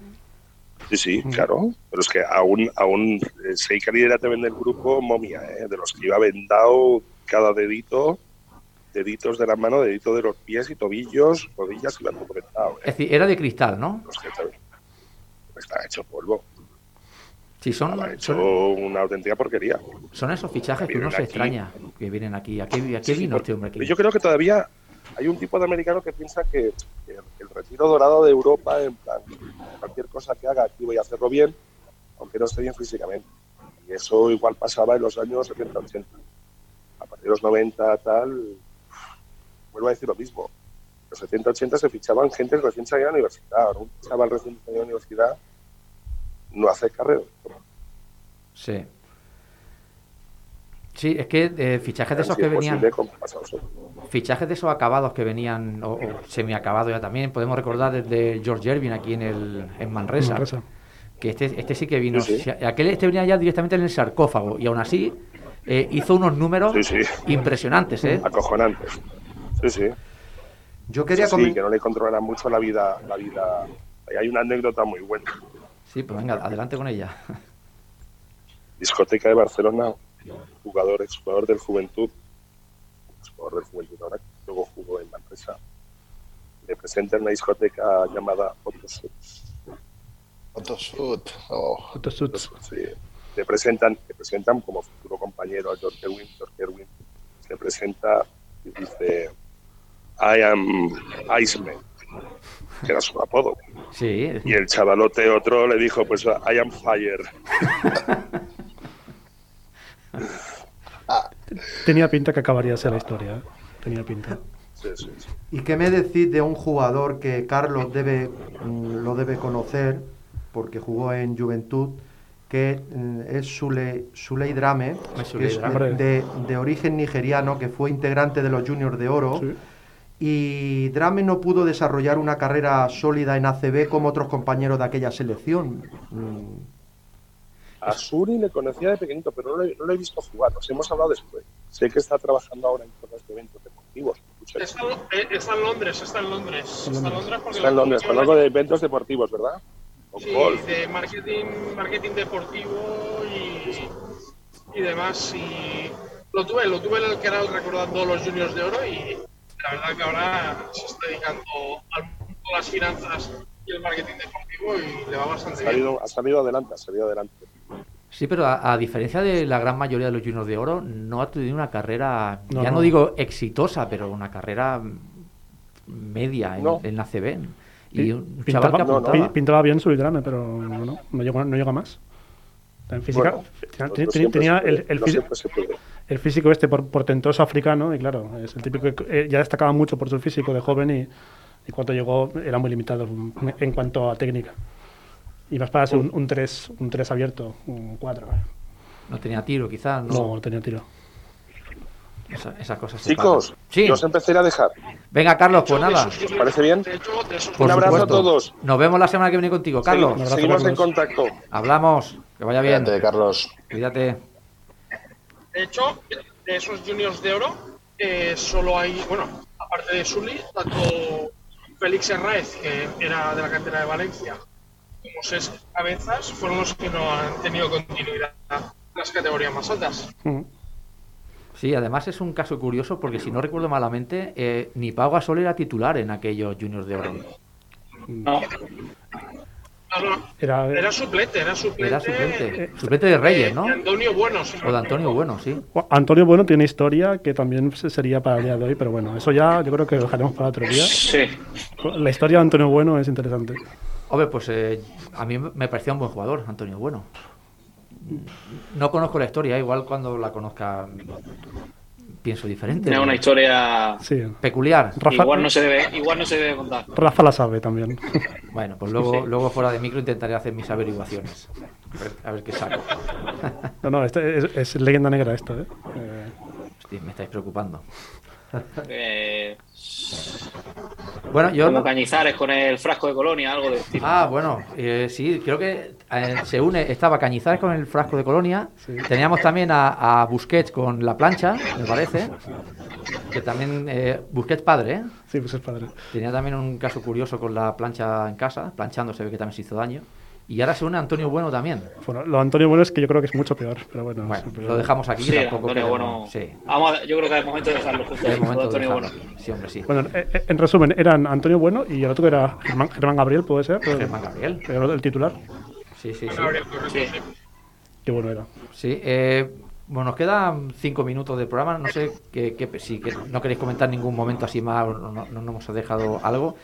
Sí, sí, claro. Pero es que aún, aún eh, Seikari era también del grupo momia, ¿eh? de los que iba vendado cada dedito, deditos de la mano, dedito de los pies y tobillos, rodillas, iba todo vendado. ¿eh? Es decir, era de cristal, ¿no? Está hecho polvo. Sí, son, Estaba hecho son, una auténtica porquería. son esos fichajes que uno se aquí. extraña que vienen aquí. ¿A qué, a qué Sí, vino este hombre aquí? Yo creo que todavía hay un tipo de americano que piensa que, que el retiro dorado de Europa, en plan, cualquier cosa que haga aquí voy a hacerlo bien, aunque no esté bien físicamente. Y eso igual pasaba en los años 70-80. A partir de los 90, tal, vuelvo a decir lo mismo. En los 70-80 se fichaban gente recién salida de la universidad. Ahora un chaval recién salido de la universidad no hace carrera. Sí. Sí, es que eh, fichajes de esos que venían, fichajes de esos acabados que venían, o, o semiacabados ya también, podemos recordar desde George Ervin aquí en el en Manresa, Manresa. que este, este sí que vino, Sí, sí. si- aquel este venía ya directamente en el sarcófago y aún así eh, hizo unos números Sí, sí. impresionantes, ¿eh? Acojonantes. Sí, sí. Yo quería Sí, que no le controlan mucho la vida. La vida. Hay una anécdota muy buena. Sí, pues venga, adelante con ella. Discoteca de Barcelona, jugador, exjugador del Juventud, exjugador del Juventud ahora, que luego jugó en Manresa. Le presenta en una discoteca llamada Otto Suits. Photoshoot. Oh. Otto Suits. Sí. Le presentan, le presentan como futuro compañero a George Erwin. George Erwin se presenta y dice I am Iceman, que era su apodo. Sí, Y el chavalote otro le dijo, pues I am Fire. Tenía pinta que acabaría así la historia. ¿eh? Tenía pinta. Sí, sí, sí. ¿Y qué me decís de un jugador que Carlos debe, mm, lo debe conocer, porque jugó en Juventud, que mm, es Sule, Suley Drame, Es que es Drame. de, de origen nigeriano, que fue integrante de los Juniors de Oro. Y Drame no pudo desarrollar una carrera sólida en ACB como otros compañeros de aquella selección. Mm, A Suri le conocía de pequeñito, pero no lo, he, no lo he visto jugar. Nos hemos hablado después. Sé que está trabajando ahora en cosas de eventos deportivos. Está, eh, está en Londres, está en Londres. Está en Londres porque Está en lo Londres, con algo de eventos deportivos, ¿verdad? Con Sí, golf. de marketing, marketing deportivo y, y demás. Y lo tuve, lo tuve en el canal recordando los juniors de oro y la verdad que ahora se está dedicando al mundo de las finanzas y el marketing deportivo y le va Ha bastante bien. salido, ha salido adelante, ha salido adelante. Sí, pero a, a diferencia de la gran mayoría de los Juniors de Oro, no ha tenido una carrera, No, ya no, no. digo exitosa, pero una carrera media en, No. en la CB. Y un Pintaba, chaval que no, no. apuntaba. pi- pintaba bien su pero no, no, no llega, no llega más. En física, Bueno, tenía, no el, el no físico este por- portentoso africano, y claro, es el típico que eh, ya destacaba mucho por su físico de joven y, y cuando llegó era muy limitado en, cuanto a técnica. Y más para ser un, un 3 un tres abierto, un 4. No tenía tiro, quizás. No, No, no tenía tiro. Esa- esas cosas Chicos. Sí. yo os empecé a dejar. Venga, Carlos, pues nada. parece bien? Por Un abrazo a todos. Nos vemos la semana que viene contigo, Carlos. Seguimos, seguimos en contacto. Hablamos. Que vaya bien. Cuídate, Carlos. Cuídate. De hecho, de esos juniors de oro, eh, solo hay, bueno, aparte de Sully, tanto Félix Herráez, que era de la cantera de Valencia, como Ses Cabezas, fueron los que no han tenido continuidad en las categorías más altas. Mm. Sí, además es un caso curioso porque si no recuerdo malamente, eh, ni Pau Gasol era titular en aquellos Juniors de Oro. No, No, no, Era, era suplente, era suplente. Era suplente. eh, Suplente de Reyes, ¿no? de Antonio Bueno, no O de Antonio. Bueno, sí. Antonio Bueno tiene historia que también se- sería para el día de hoy, pero bueno, eso ya yo creo que lo dejaremos para otro día. sí. La historia de Antonio Bueno es interesante. Hombre, pues eh, a mí me parecía un buen jugador, Antonio Bueno. No conozco la historia, igual cuando la conozca pienso diferente. Tiene una historia Sí. Peculiar. Rafa, igual no se debe, igual no se debe contar. Rafa la sabe también. Bueno, pues luego, luego fuera de micro intentaré hacer mis averiguaciones. A ver, a ver qué saco. No, no, este es, es leyenda negra esto, ¿eh? Eh, Hostia, me estáis preocupando. Eh, Bueno, yo como no- Cañizares con el frasco de colonia, algo de estilo. Ah, bueno, eh, sí, creo que eh, se une, estaba Cañizares con el frasco de colonia, teníamos también a, a Busquets con la plancha, me parece, que también, eh, Busquets padre, ¿eh? sí, pues es padre. tenía también un caso curioso con la plancha en casa, planchando se ve que también se hizo daño, y ahora se une Antonio Bueno también. Bueno, lo de Antonio Bueno es que yo creo que es mucho peor, pero bueno. Bueno, pero- lo dejamos aquí, Sí, tampoco Antonio queremos- Bueno. sí, Vamos a- yo creo que es momento de dejarlo justo es momento de Antonio dejarlo Bueno. Sí, hombre, sí. Bueno, eh, eh, en resumen, eran Antonio Bueno y el otro era Germán, Germán Gabriel, ¿puede ser? Germán Gabriel. Era el titular. Sí, sí, sí. Sí. sí. Qué bueno era. Sí, eh, bueno, nos quedan cinco minutos de programa. No sé que, que- si que no queréis comentar ningún momento así más, o no, no, no nos hemos dejado algo.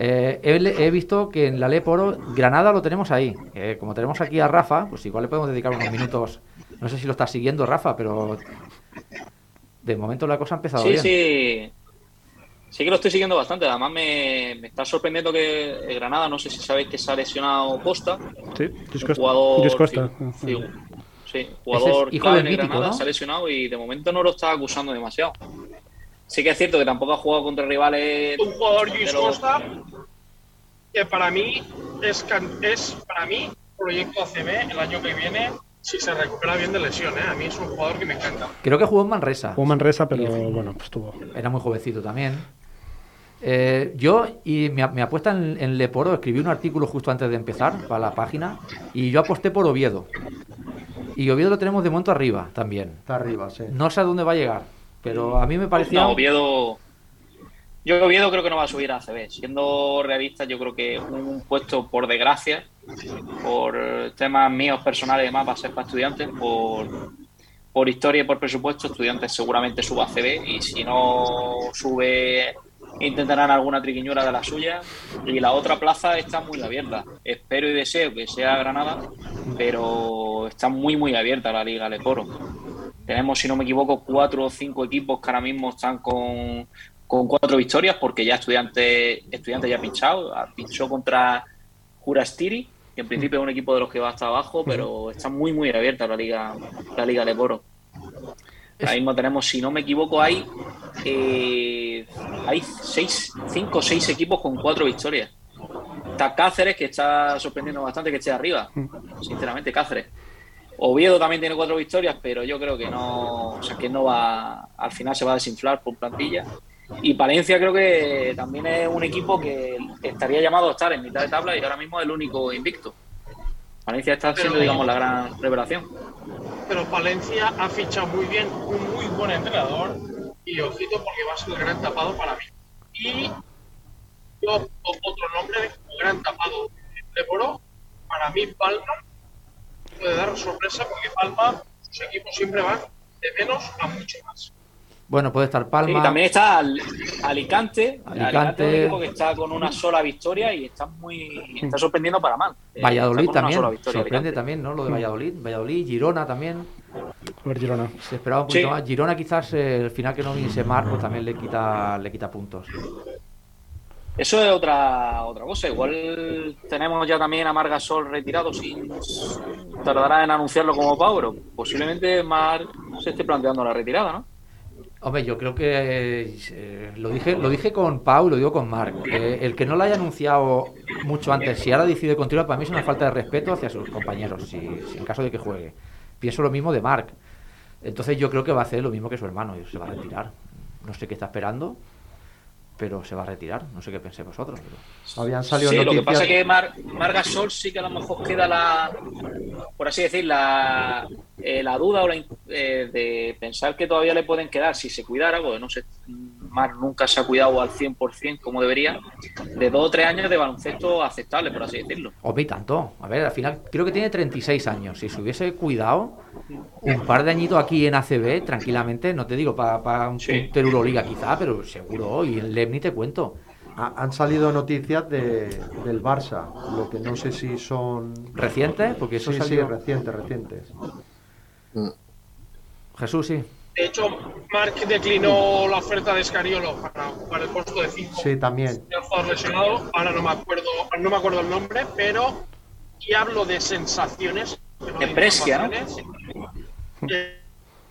Eh, he, visto que en la Leporo Granada lo tenemos ahí. Eh, como tenemos aquí a Rafa, pues igual le podemos dedicar unos minutos. No sé si lo está siguiendo Rafa, pero de momento la cosa ha empezado Sí, bien. sí. Sí que lo estoy siguiendo bastante. Además me, me está sorprendiendo que Granada, no sé si sabéis que se ha lesionado Costa. Sí, jugador, Costa. sí, sí, sí, jugador es hijo clave del en mítico, Granada, ¿no? se ha lesionado y de momento no lo está acusando demasiado. Sí que es cierto que tampoco ha jugado contra rivales Un jugador Luis Costa que para mí es, can- es para mí proyecto ACB el año que viene si se recupera bien de lesión. ¿eh? A mí es un jugador que me encanta. Creo que jugó en Manresa. Jugó Manresa, pero bueno, pues tuvo. Era muy jovencito también. Eh, yo y mi, mi apuesta en, en Leporo, escribí un artículo justo antes de empezar para la página y yo aposté por Oviedo. Y Oviedo lo tenemos de momento arriba también. Está arriba, sí. No sé a dónde va a llegar, pero a mí me parecía... No, Oviedo. Yo Oviedo creo que no va a subir a ACB. Siendo realista, yo creo que un puesto por desgracia, por temas míos personales y demás, va a ser para estudiantes. Por, por historia y por presupuesto, estudiantes seguramente suba a ACB. Y si no sube, intentarán alguna triquiñura de la suya. Y la otra plaza está muy abierta. Espero y deseo que sea Granada, pero está muy, muy abierta la Liga Leporo. Tenemos, si no me equivoco, cuatro o cinco equipos que ahora mismo están con, con cuatro victorias porque ya estudiante, estudiante ya ha pinchado, ha pinchó contra Jurastiri, que en principio es un equipo de los que va hasta abajo, pero está muy muy abierta la liga, la liga de Boro. Ahora mismo tenemos, si no me equivoco, hay eh, hay seis, cinco o seis equipos con cuatro victorias. Está Cáceres, que está sorprendiendo bastante que esté arriba, sinceramente, Cáceres. Oviedo también tiene cuatro victorias, pero yo creo que no, o sea, que no va, al final se va a desinflar por plantilla. Y Palencia creo que también es un equipo que estaría llamado a estar en mitad de tabla y ahora mismo es el único invicto. Valencia está siendo, Pero- digamos, la gran revelación. Pero Valencia ha fichado muy bien, un muy buen entrenador. Y ojito porque va a ser el gran tapado para mí. Y yo otro nombre, gran tapado de Boro. Para mí, Palma puede dar sorpresa porque Palma, sus equipos siempre van de menos a mucho más. Bueno, puede estar Sí, Palma. también está Al- Alicante. Alicante. Alicante es un equipo que está con una sola victoria y está muy está sorprendiendo para mal. Eh, Valladolid también. victoria, Sorprende Alicante. también, ¿no? Lo de Valladolid. Valladolid, Girona también. A ver, Girona. Se esperaba un poquito Sí. más. Girona quizás eh, el final que no viniese Mar, pues también le quita, le quita puntos. Eso es otra otra cosa. Igual tenemos ya también a Marga Sol retirado sin tardará en anunciarlo como Pauro. Posiblemente Mar se esté planteando la retirada, ¿no? Hombre, yo creo que eh, lo dije, lo dije con Pau, lo digo con Marc. Eh, el que no lo haya anunciado mucho antes, si ahora decide continuar, para mí es una falta de respeto hacia sus compañeros, si, si en caso de que juegue. Pienso lo mismo de Marc. Entonces yo creo que va a hacer lo mismo que su hermano, y se va a retirar. No sé qué está esperando, pero se va a retirar. No sé qué penséis vosotros. pero- Habían salido Sí, lo que noticias. pasa es que Mar, Marga Sol sí que a lo mejor queda la, por así decir, la, eh, la duda o la eh, de pensar que todavía le pueden quedar, si se cuidara, porque no sé, Mar nunca se ha cuidado al 100% como debería, de dos o tres años de baloncesto aceptable, por así decirlo. Hombre, y tanto. A ver, al final creo que tiene 36 años. Si se hubiese cuidado un par de añitos aquí en ACB, tranquilamente, no te digo para un Sí. Euroliga quizá, pero seguro. Y en LEP ni te cuento. Ha- Han salido noticias de, del Barça, lo que no sé si son ¿Recientes? Porque eso sí, sí, salió... recientes, recientes. Jesús, sí. De hecho, Mark declinó la oferta de Escariolo para jugar el puesto de 5. Sí, también. el jugador lesionado, ahora no me acuerdo, no me acuerdo el nombre, pero y hablo de sensaciones. De de Brescia, ¿no? informaciones. Eh,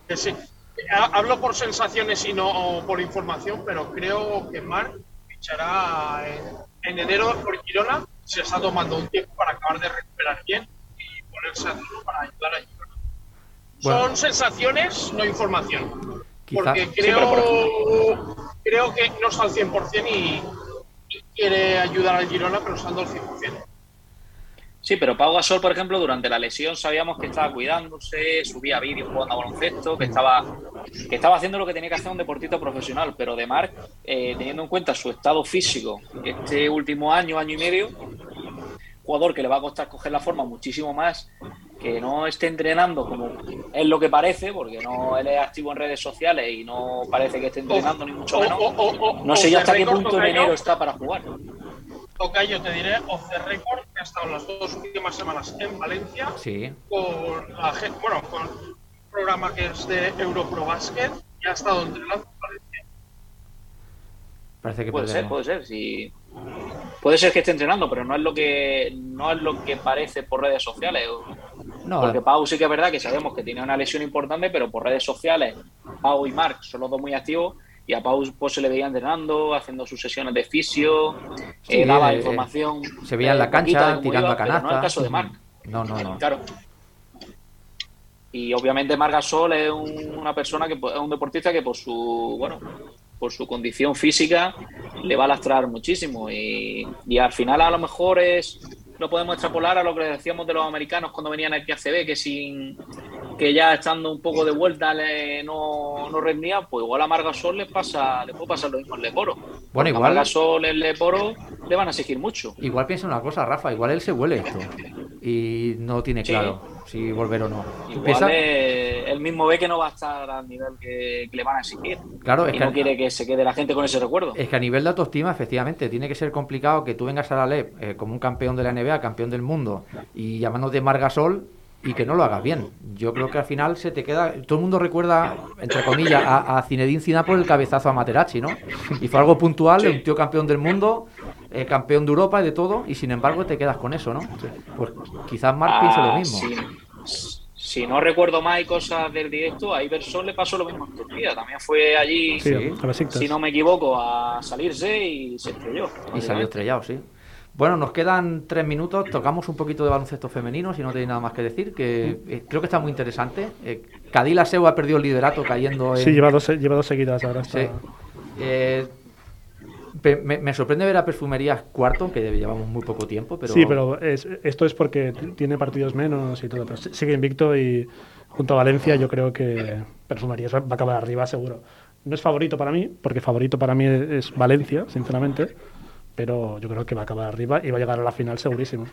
eh, sí. Ha- Hablo por sensaciones y no por información, pero creo que Marc fichará en, en enero por Girona. Se está tomando un tiempo para acabar de recuperar bien y ponerse a tono para ayudar a. Bueno. Son sensaciones, no información. Quizá- Porque sí, creo, creo que no está al 100% y, y quiere ayudar al Girona, pero estando al 100%. Sí, pero Pau Gasol, por ejemplo, durante la lesión sabíamos que estaba cuidándose, subía vídeos jugando a baloncesto, que estaba, que estaba haciendo lo que tenía que hacer un deportista profesional. Pero de Marc, eh, teniendo en cuenta su estado físico este último año, año y medio, jugador que le va a costar coger la forma muchísimo más, que no esté entrenando como es lo que parece, porque no él es activo en redes sociales y no parece que esté entrenando ni mucho menos. o- o- o- No sé yo hasta qué punto en enero está para jugar. Tocayo, te diré, off the record, que ha estado las dos últimas semanas en Valencia Sí. con la bueno, con un programa que es de Europro Basket y ha estado entrenando en Valencia. Parece que Puede ser, puede ser. Sí. Puede ser que esté entrenando, pero no es lo que no es lo que parece por redes sociales. No, Porque Pau sí que es verdad que sabemos que tiene una lesión importante, pero por redes sociales Pau y Marc son los dos muy activos y a Pau pues, se le veía entrenando, haciendo sus sesiones de fisio, Sí, eh, daba eh, información. se veía en la eh, cancha tirando iba, a canasta. No es el caso de Marc. No, no, no. Claro. Y obviamente Marc Gasol es un- una persona que pues, es un deportista que por su bueno por su condición física le va a lastrar muchísimo. Y, y al final a lo mejor es lo podemos extrapolar a lo que decíamos de los americanos cuando venían aquí a CB que sin que ya estando un poco de vuelta le- no, no rendía pues igual a Marc Gasol le pasa le puede pasar lo mismo en Leporo Bueno, a igual- Marc Gasol en Leporo le van a exigir mucho. Igual piensa una cosa, Rafa, igual él se huele esto y no tiene Sí. claro si volver o no. ¿Tú Igual eh, él mismo ve que no va a estar al nivel que, que le van a exigir. Claro, es y que- no quiere que se quede la gente con ese recuerdo. Es que a nivel de autoestima, efectivamente, tiene que ser complicado que tú vengas a la LEP eh, como un campeón de la NBA, campeón del mundo, y llamándote Margasol, y que no lo hagas bien. Yo creo que al final se te queda. Todo el mundo recuerda, entre comillas, a, a Zinedine Zidane por el cabezazo a Materazzi, ¿no? Y fue algo puntual, un tío campeón del mundo, eh, campeón de Europa y de todo, y sin embargo te quedas con eso, ¿no? Pues quizás Marc piense lo Ah, mismo. Si, si no recuerdo mal y cosas del directo, a Iverson le pasó lo mismo en Turquía. También fue allí, Sí, si no me equivoco, a salirse y se estrelló. Y salió estrellado, sí. Bueno, nos quedan tres minutos. Tocamos un poquito de baloncesto femenino, si no tenéis nada más que decir, que eh, creo que está muy interesante. Eh, Cadila Seu ha perdido el liderato cayendo en. Sí, lleva dos, lleva dos seguidas ahora. Está... Sí. Eh, me, me sorprende ver a Perfumerías cuarto, que llevamos muy poco tiempo, pero. Sí, pero es- esto es porque tiene partidos menos y todo. Pero sigue invicto y junto a Valencia yo creo que Perfumerías va a acabar arriba seguro. No es favorito para mí, porque favorito para mí es Valencia, sinceramente. Pero yo creo que va a acabar arriba y va a llegar a la final segurísimo.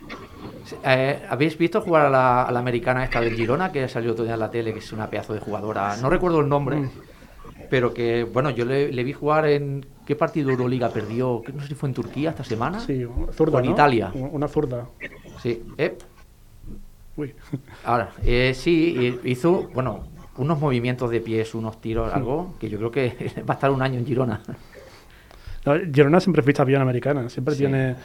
Eh, ¿Habéis visto jugar a la, a la americana esta del Girona, que salió otro día en la tele, que es una pedazo de jugadora? No recuerdo el nombre, Mm. pero que, bueno, yo le, le vi jugar en. ¿Qué partido Euroliga perdió? No sé si fue en Turquía esta semana. Sí, zurda, Con ¿no? Italia. Una zurda. Sí. Eh, Uy. Ahora, eh, sí, eh, hizo, bueno, unos movimientos de pies, unos tiros, algo que yo creo que va a estar un año en Girona. Girona siempre ficha bien americanas, siempre Sí. tiene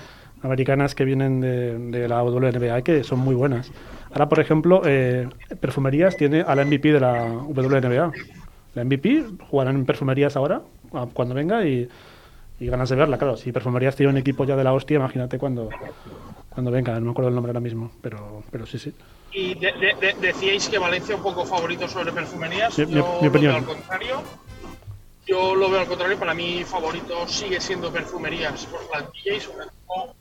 americanas que vienen de, de la WNBA que son muy buenas. Ahora, por ejemplo, eh, Perfumerías tiene a la MVP de la WNBA. La MVP jugarán en Perfumerías ahora, cuando venga, y, y ganas de verla. Claro, si Perfumerías tiene un equipo ya de la hostia, imagínate cuando, cuando venga. No me acuerdo el nombre ahora mismo, pero, pero sí, sí. Y de- de- de- decíais que Valencia un poco favorito sobre perfumerías. Mi- mi- Yo mi lo opinión. al contrario. Yo lo veo al contrario. Para mí, favorito sigue siendo perfumerías por plantilla y sobre todo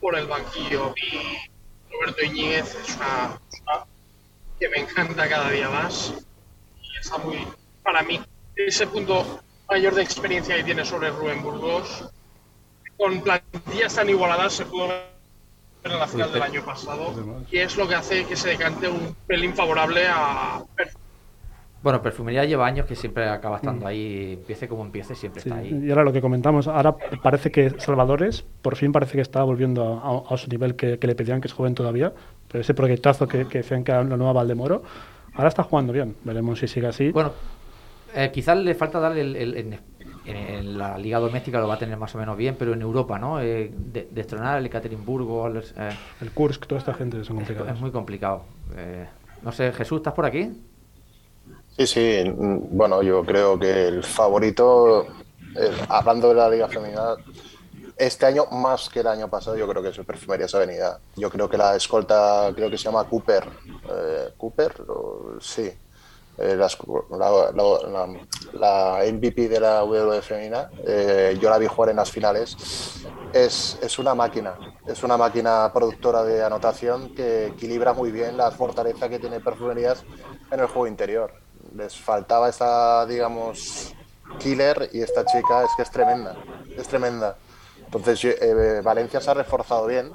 por el banquillo. Y Roberto Iñiguez es una persona que me encanta cada día más. Y está muy, para mí, ese punto mayor de experiencia que tiene sobre Rubén Burgos. Con plantillas tan igualadas se pudo ver en la final del año pasado. Y es lo que hace que se decante un pelín favorable a Bueno, Perfumería lleva años que siempre acaba estando ahí, empiece como empiece, siempre Sí, está ahí. y ahora lo que comentamos, ahora parece que Salvadores por fin parece que está volviendo a, a- a su nivel que, que le pedían, que es joven todavía, pero ese proyectazo que, que decían que era la nueva Valdemoro, ahora está jugando bien, veremos si sigue así. Bueno, eh, quizás le falta darle el, el- en, la liga doméstica lo va a tener más o menos bien, pero en Europa, ¿no? Eh, de, destronar al Ekaterimburgo, eh, El Kursk, toda esta gente son esto complicados. es muy complicado. Eh, no sé, Jesús, ¿estás por aquí? Sí, sí, bueno, yo creo que el favorito, hablando de la Liga Femenina, este año más que el año pasado, yo creo que es el Perfumerías Avenida. Yo creo que la escolta, creo que se llama Cooper. eh, ¿Cooper? Sí. Eh, la, la- la- la- MVP de la W femenina, eh, yo la vi jugar en las finales. Es, es una máquina, es una máquina productora de anotación que equilibra muy bien la fortaleza que tiene Perfumerías en el juego interior. Les faltaba esta, digamos, killer y esta chica es que es tremenda, es tremenda. Entonces, eh, Valencia se ha reforzado bien.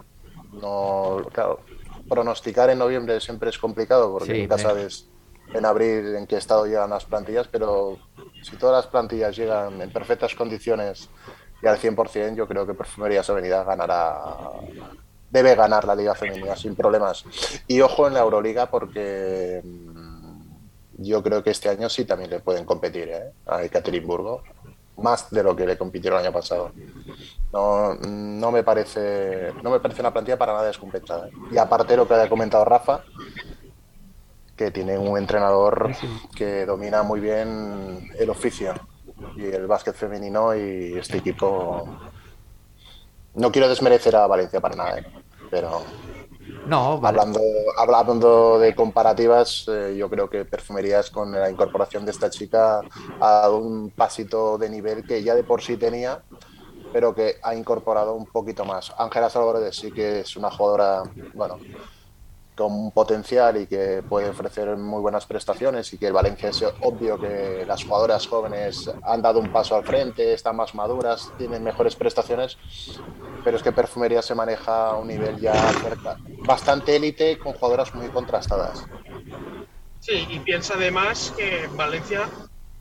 No, claro, pronosticar en noviembre siempre es complicado porque Sí, nunca sabes en abril en qué estado llegan las plantillas, pero si todas las plantillas llegan en perfectas condiciones y al 100%, yo creo que Perfumerías Avenida ganará, debe ganar la Liga Femenina sin problemas. Y ojo en la Euroliga porque yo creo que este año sí también le pueden competir ¿eh? a Ekaterimburgo, más de lo que le compitieron el año pasado. No, no me parece no me parece una plantilla para nada descompensada. ¿eh? Y aparte lo que ha comentado Rafa, que tiene un entrenador que domina muy bien el oficio y el básquet femenino y este equipo no quiero desmerecer a Valencia para nada, ¿eh? pero No, vale. hablando, hablando de comparativas, eh, yo creo que Perfumerías con la incorporación de esta chica ha dado un pasito de nivel que ya de por sí tenía, pero que ha incorporado un poquito más. Ángela Salvadores sí que es una jugadora, bueno, con un potencial y que puede ofrecer muy buenas prestaciones y que el Valencia es obvio que las jugadoras jóvenes han dado un paso al frente, están más maduras, tienen mejores prestaciones, pero es que Perfumería se maneja a un nivel ya cerca, bastante élite con jugadoras muy contrastadas. Sí, y piensa además que Valencia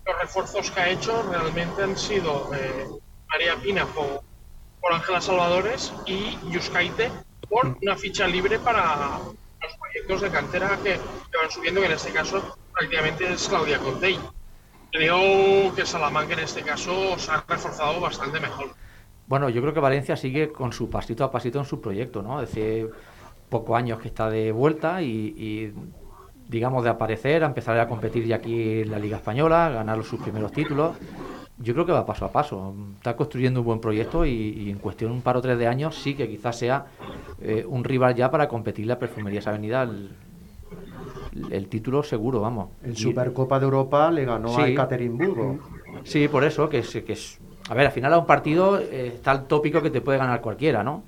los refuerzos que ha hecho realmente han sido eh, María Pina por, por Ángela Salvadores y Yuskaite por una ficha libre para los proyectos de cantera que, van subiendo, que en este caso prácticamente es Claudia Contey. Creo que Salamanca en este caso se ha reforzado bastante mejor. Bueno, yo creo que Valencia sigue con su pasito a pasito en su proyecto, ¿no? Hace pocos años que está de vuelta y, y, digamos, de aparecer, a empezar a competir ya aquí en la Liga Española, ganar sus primeros títulos. Yo creo que va paso a paso. Está construyendo un buen proyecto y, y en cuestión de un par o tres de años sí que quizás sea eh, un rival ya para competir la Perfumerías Avenida el, el título seguro, vamos. En Supercopa de Europa le ganó a. Ekaterimburgo. Sí, por eso, que es, que es... A ver, al final a un partido eh, está el tópico que te puede ganar cualquiera, ¿no?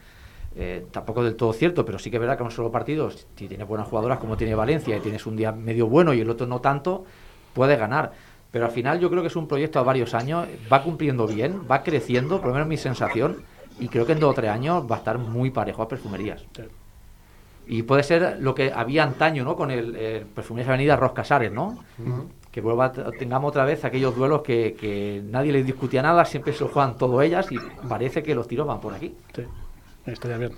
Eh, tampoco del todo cierto, pero sí que es verdad que en un solo partido, si tienes buenas jugadoras como tiene Valencia y tienes un día medio bueno y el otro no tanto, puedes ganar. Pero al final yo creo que es un proyecto a varios años, va cumpliendo bien, va creciendo, por lo menos mi sensación, y creo que en dos o tres años va a estar muy parejo a Perfumerías. Sí. Y puede ser lo que había antaño, ¿no? Con el, eh, Perfumerías Avenida Ros Casares, ¿no? que vuelva tengamos otra vez aquellos duelos que, que nadie les discutía nada, siempre se lo juegan todo ellas y parece que los tiros van por aquí. Sí, estaría bien.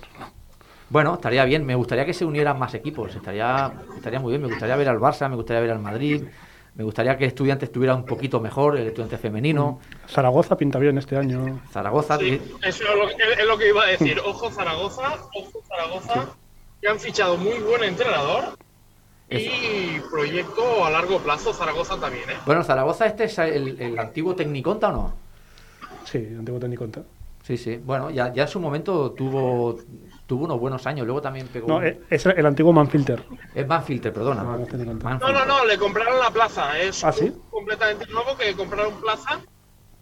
Bueno, estaría bien, me gustaría que se unieran más equipos, estaría, estaría muy bien, me gustaría ver al Barça, me gustaría ver al Madrid, me gustaría que Estudiantes estuviera un poquito mejor, el Estudiante femenino, Zaragoza pinta bien este año. Zaragoza, Sí, eh, eso es lo, que- es lo que iba a decir. Ojo Zaragoza, ojo Zaragoza, que han fichado muy buen entrenador y proyecto a largo plazo Zaragoza también, ¿eh? bueno, Zaragoza este es el, el antiguo Tecniconta o no? Sí, antiguo técnico cuenta. Sí, sí, bueno, ya, ya en su momento tuvo, tuvo unos buenos años, luego también pegó... No, un- eh, es el antiguo Manfilter. Es Manfilter, perdona. No. No, Manfilter. no, no, le compraron la plaza. Es ¿Ah, sí? completamente nuevo que compraron plaza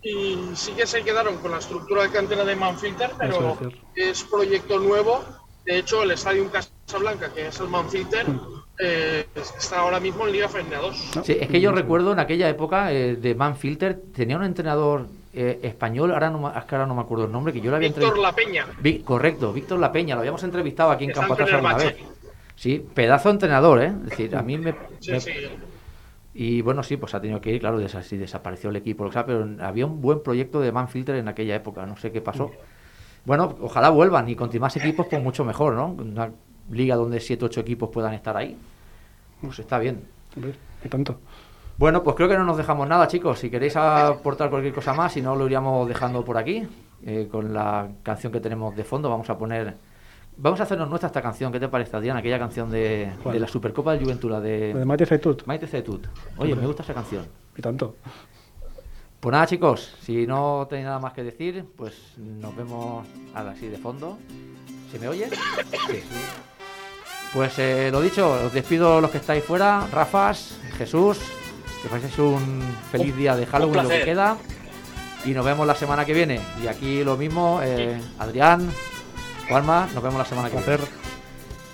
y sí que se quedaron con la estructura de cantera de Manfilter, pero es proyecto nuevo. De hecho, el Estadio Casablanca, que es el Manfilter, eh, está ahora mismo en Liga Femenina 2. No, Sí, es que yo recuerdo en aquella época eh, de Manfilter, tenía un entrenador eh, español, ahora no, me- es que ahora no me acuerdo el nombre, que yo lo había Víctor entrevistado. La Peña. Vi- correcto, Víctor La Peña, lo habíamos entrevistado aquí en Campo Atrás alguna vez. Sí, pedazo de entrenador, ¿eh? Es decir, a mí me... Sí, me- sí. Y bueno, sí, pues ha tenido que ir, claro, des- desapareció el equipo, pero había un buen proyecto de Manfilter en aquella época, no sé qué pasó. Bueno, ojalá vuelvan y con más equipos, pues mucho mejor, ¿no? Una liga donde 7 8 equipos puedan estar ahí, pues está bien. Y tanto. Bueno, pues creo que no nos dejamos nada, chicos. Si queréis aportar cualquier cosa más, si no, lo iríamos dejando por aquí. eh, con la canción que tenemos de fondo, vamos a poner. Vamos a hacernos nuestra esta canción. ¿Qué te parece, Adrián? Aquella canción de, de la Supercopa del Juventud, la de de Maite Zaitut. Maite. Oye, me gusta esa canción. Y tanto. Pues nada, chicos, si no tenéis nada más que decir, pues nos vemos ahora sí de fondo. ¿Se me oye? Sí. Pues eh, lo dicho, os despido los que estáis fuera, Rafas, Jesús, que paséis un feliz día de Halloween, lo que queda. Y nos vemos la semana que viene. Y aquí lo mismo, eh, Adrián, Juanma, nos vemos la semana que viene.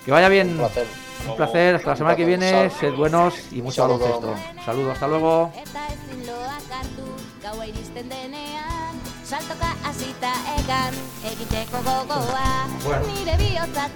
Que vaya bien. Un placer. Un placer, hasta la semana que viene, sed buenos y mucho Saludo. baloncesto. Saludos, hasta luego. Saltoka hasita egan, egiteko gogoa Bueno. Nire bihotza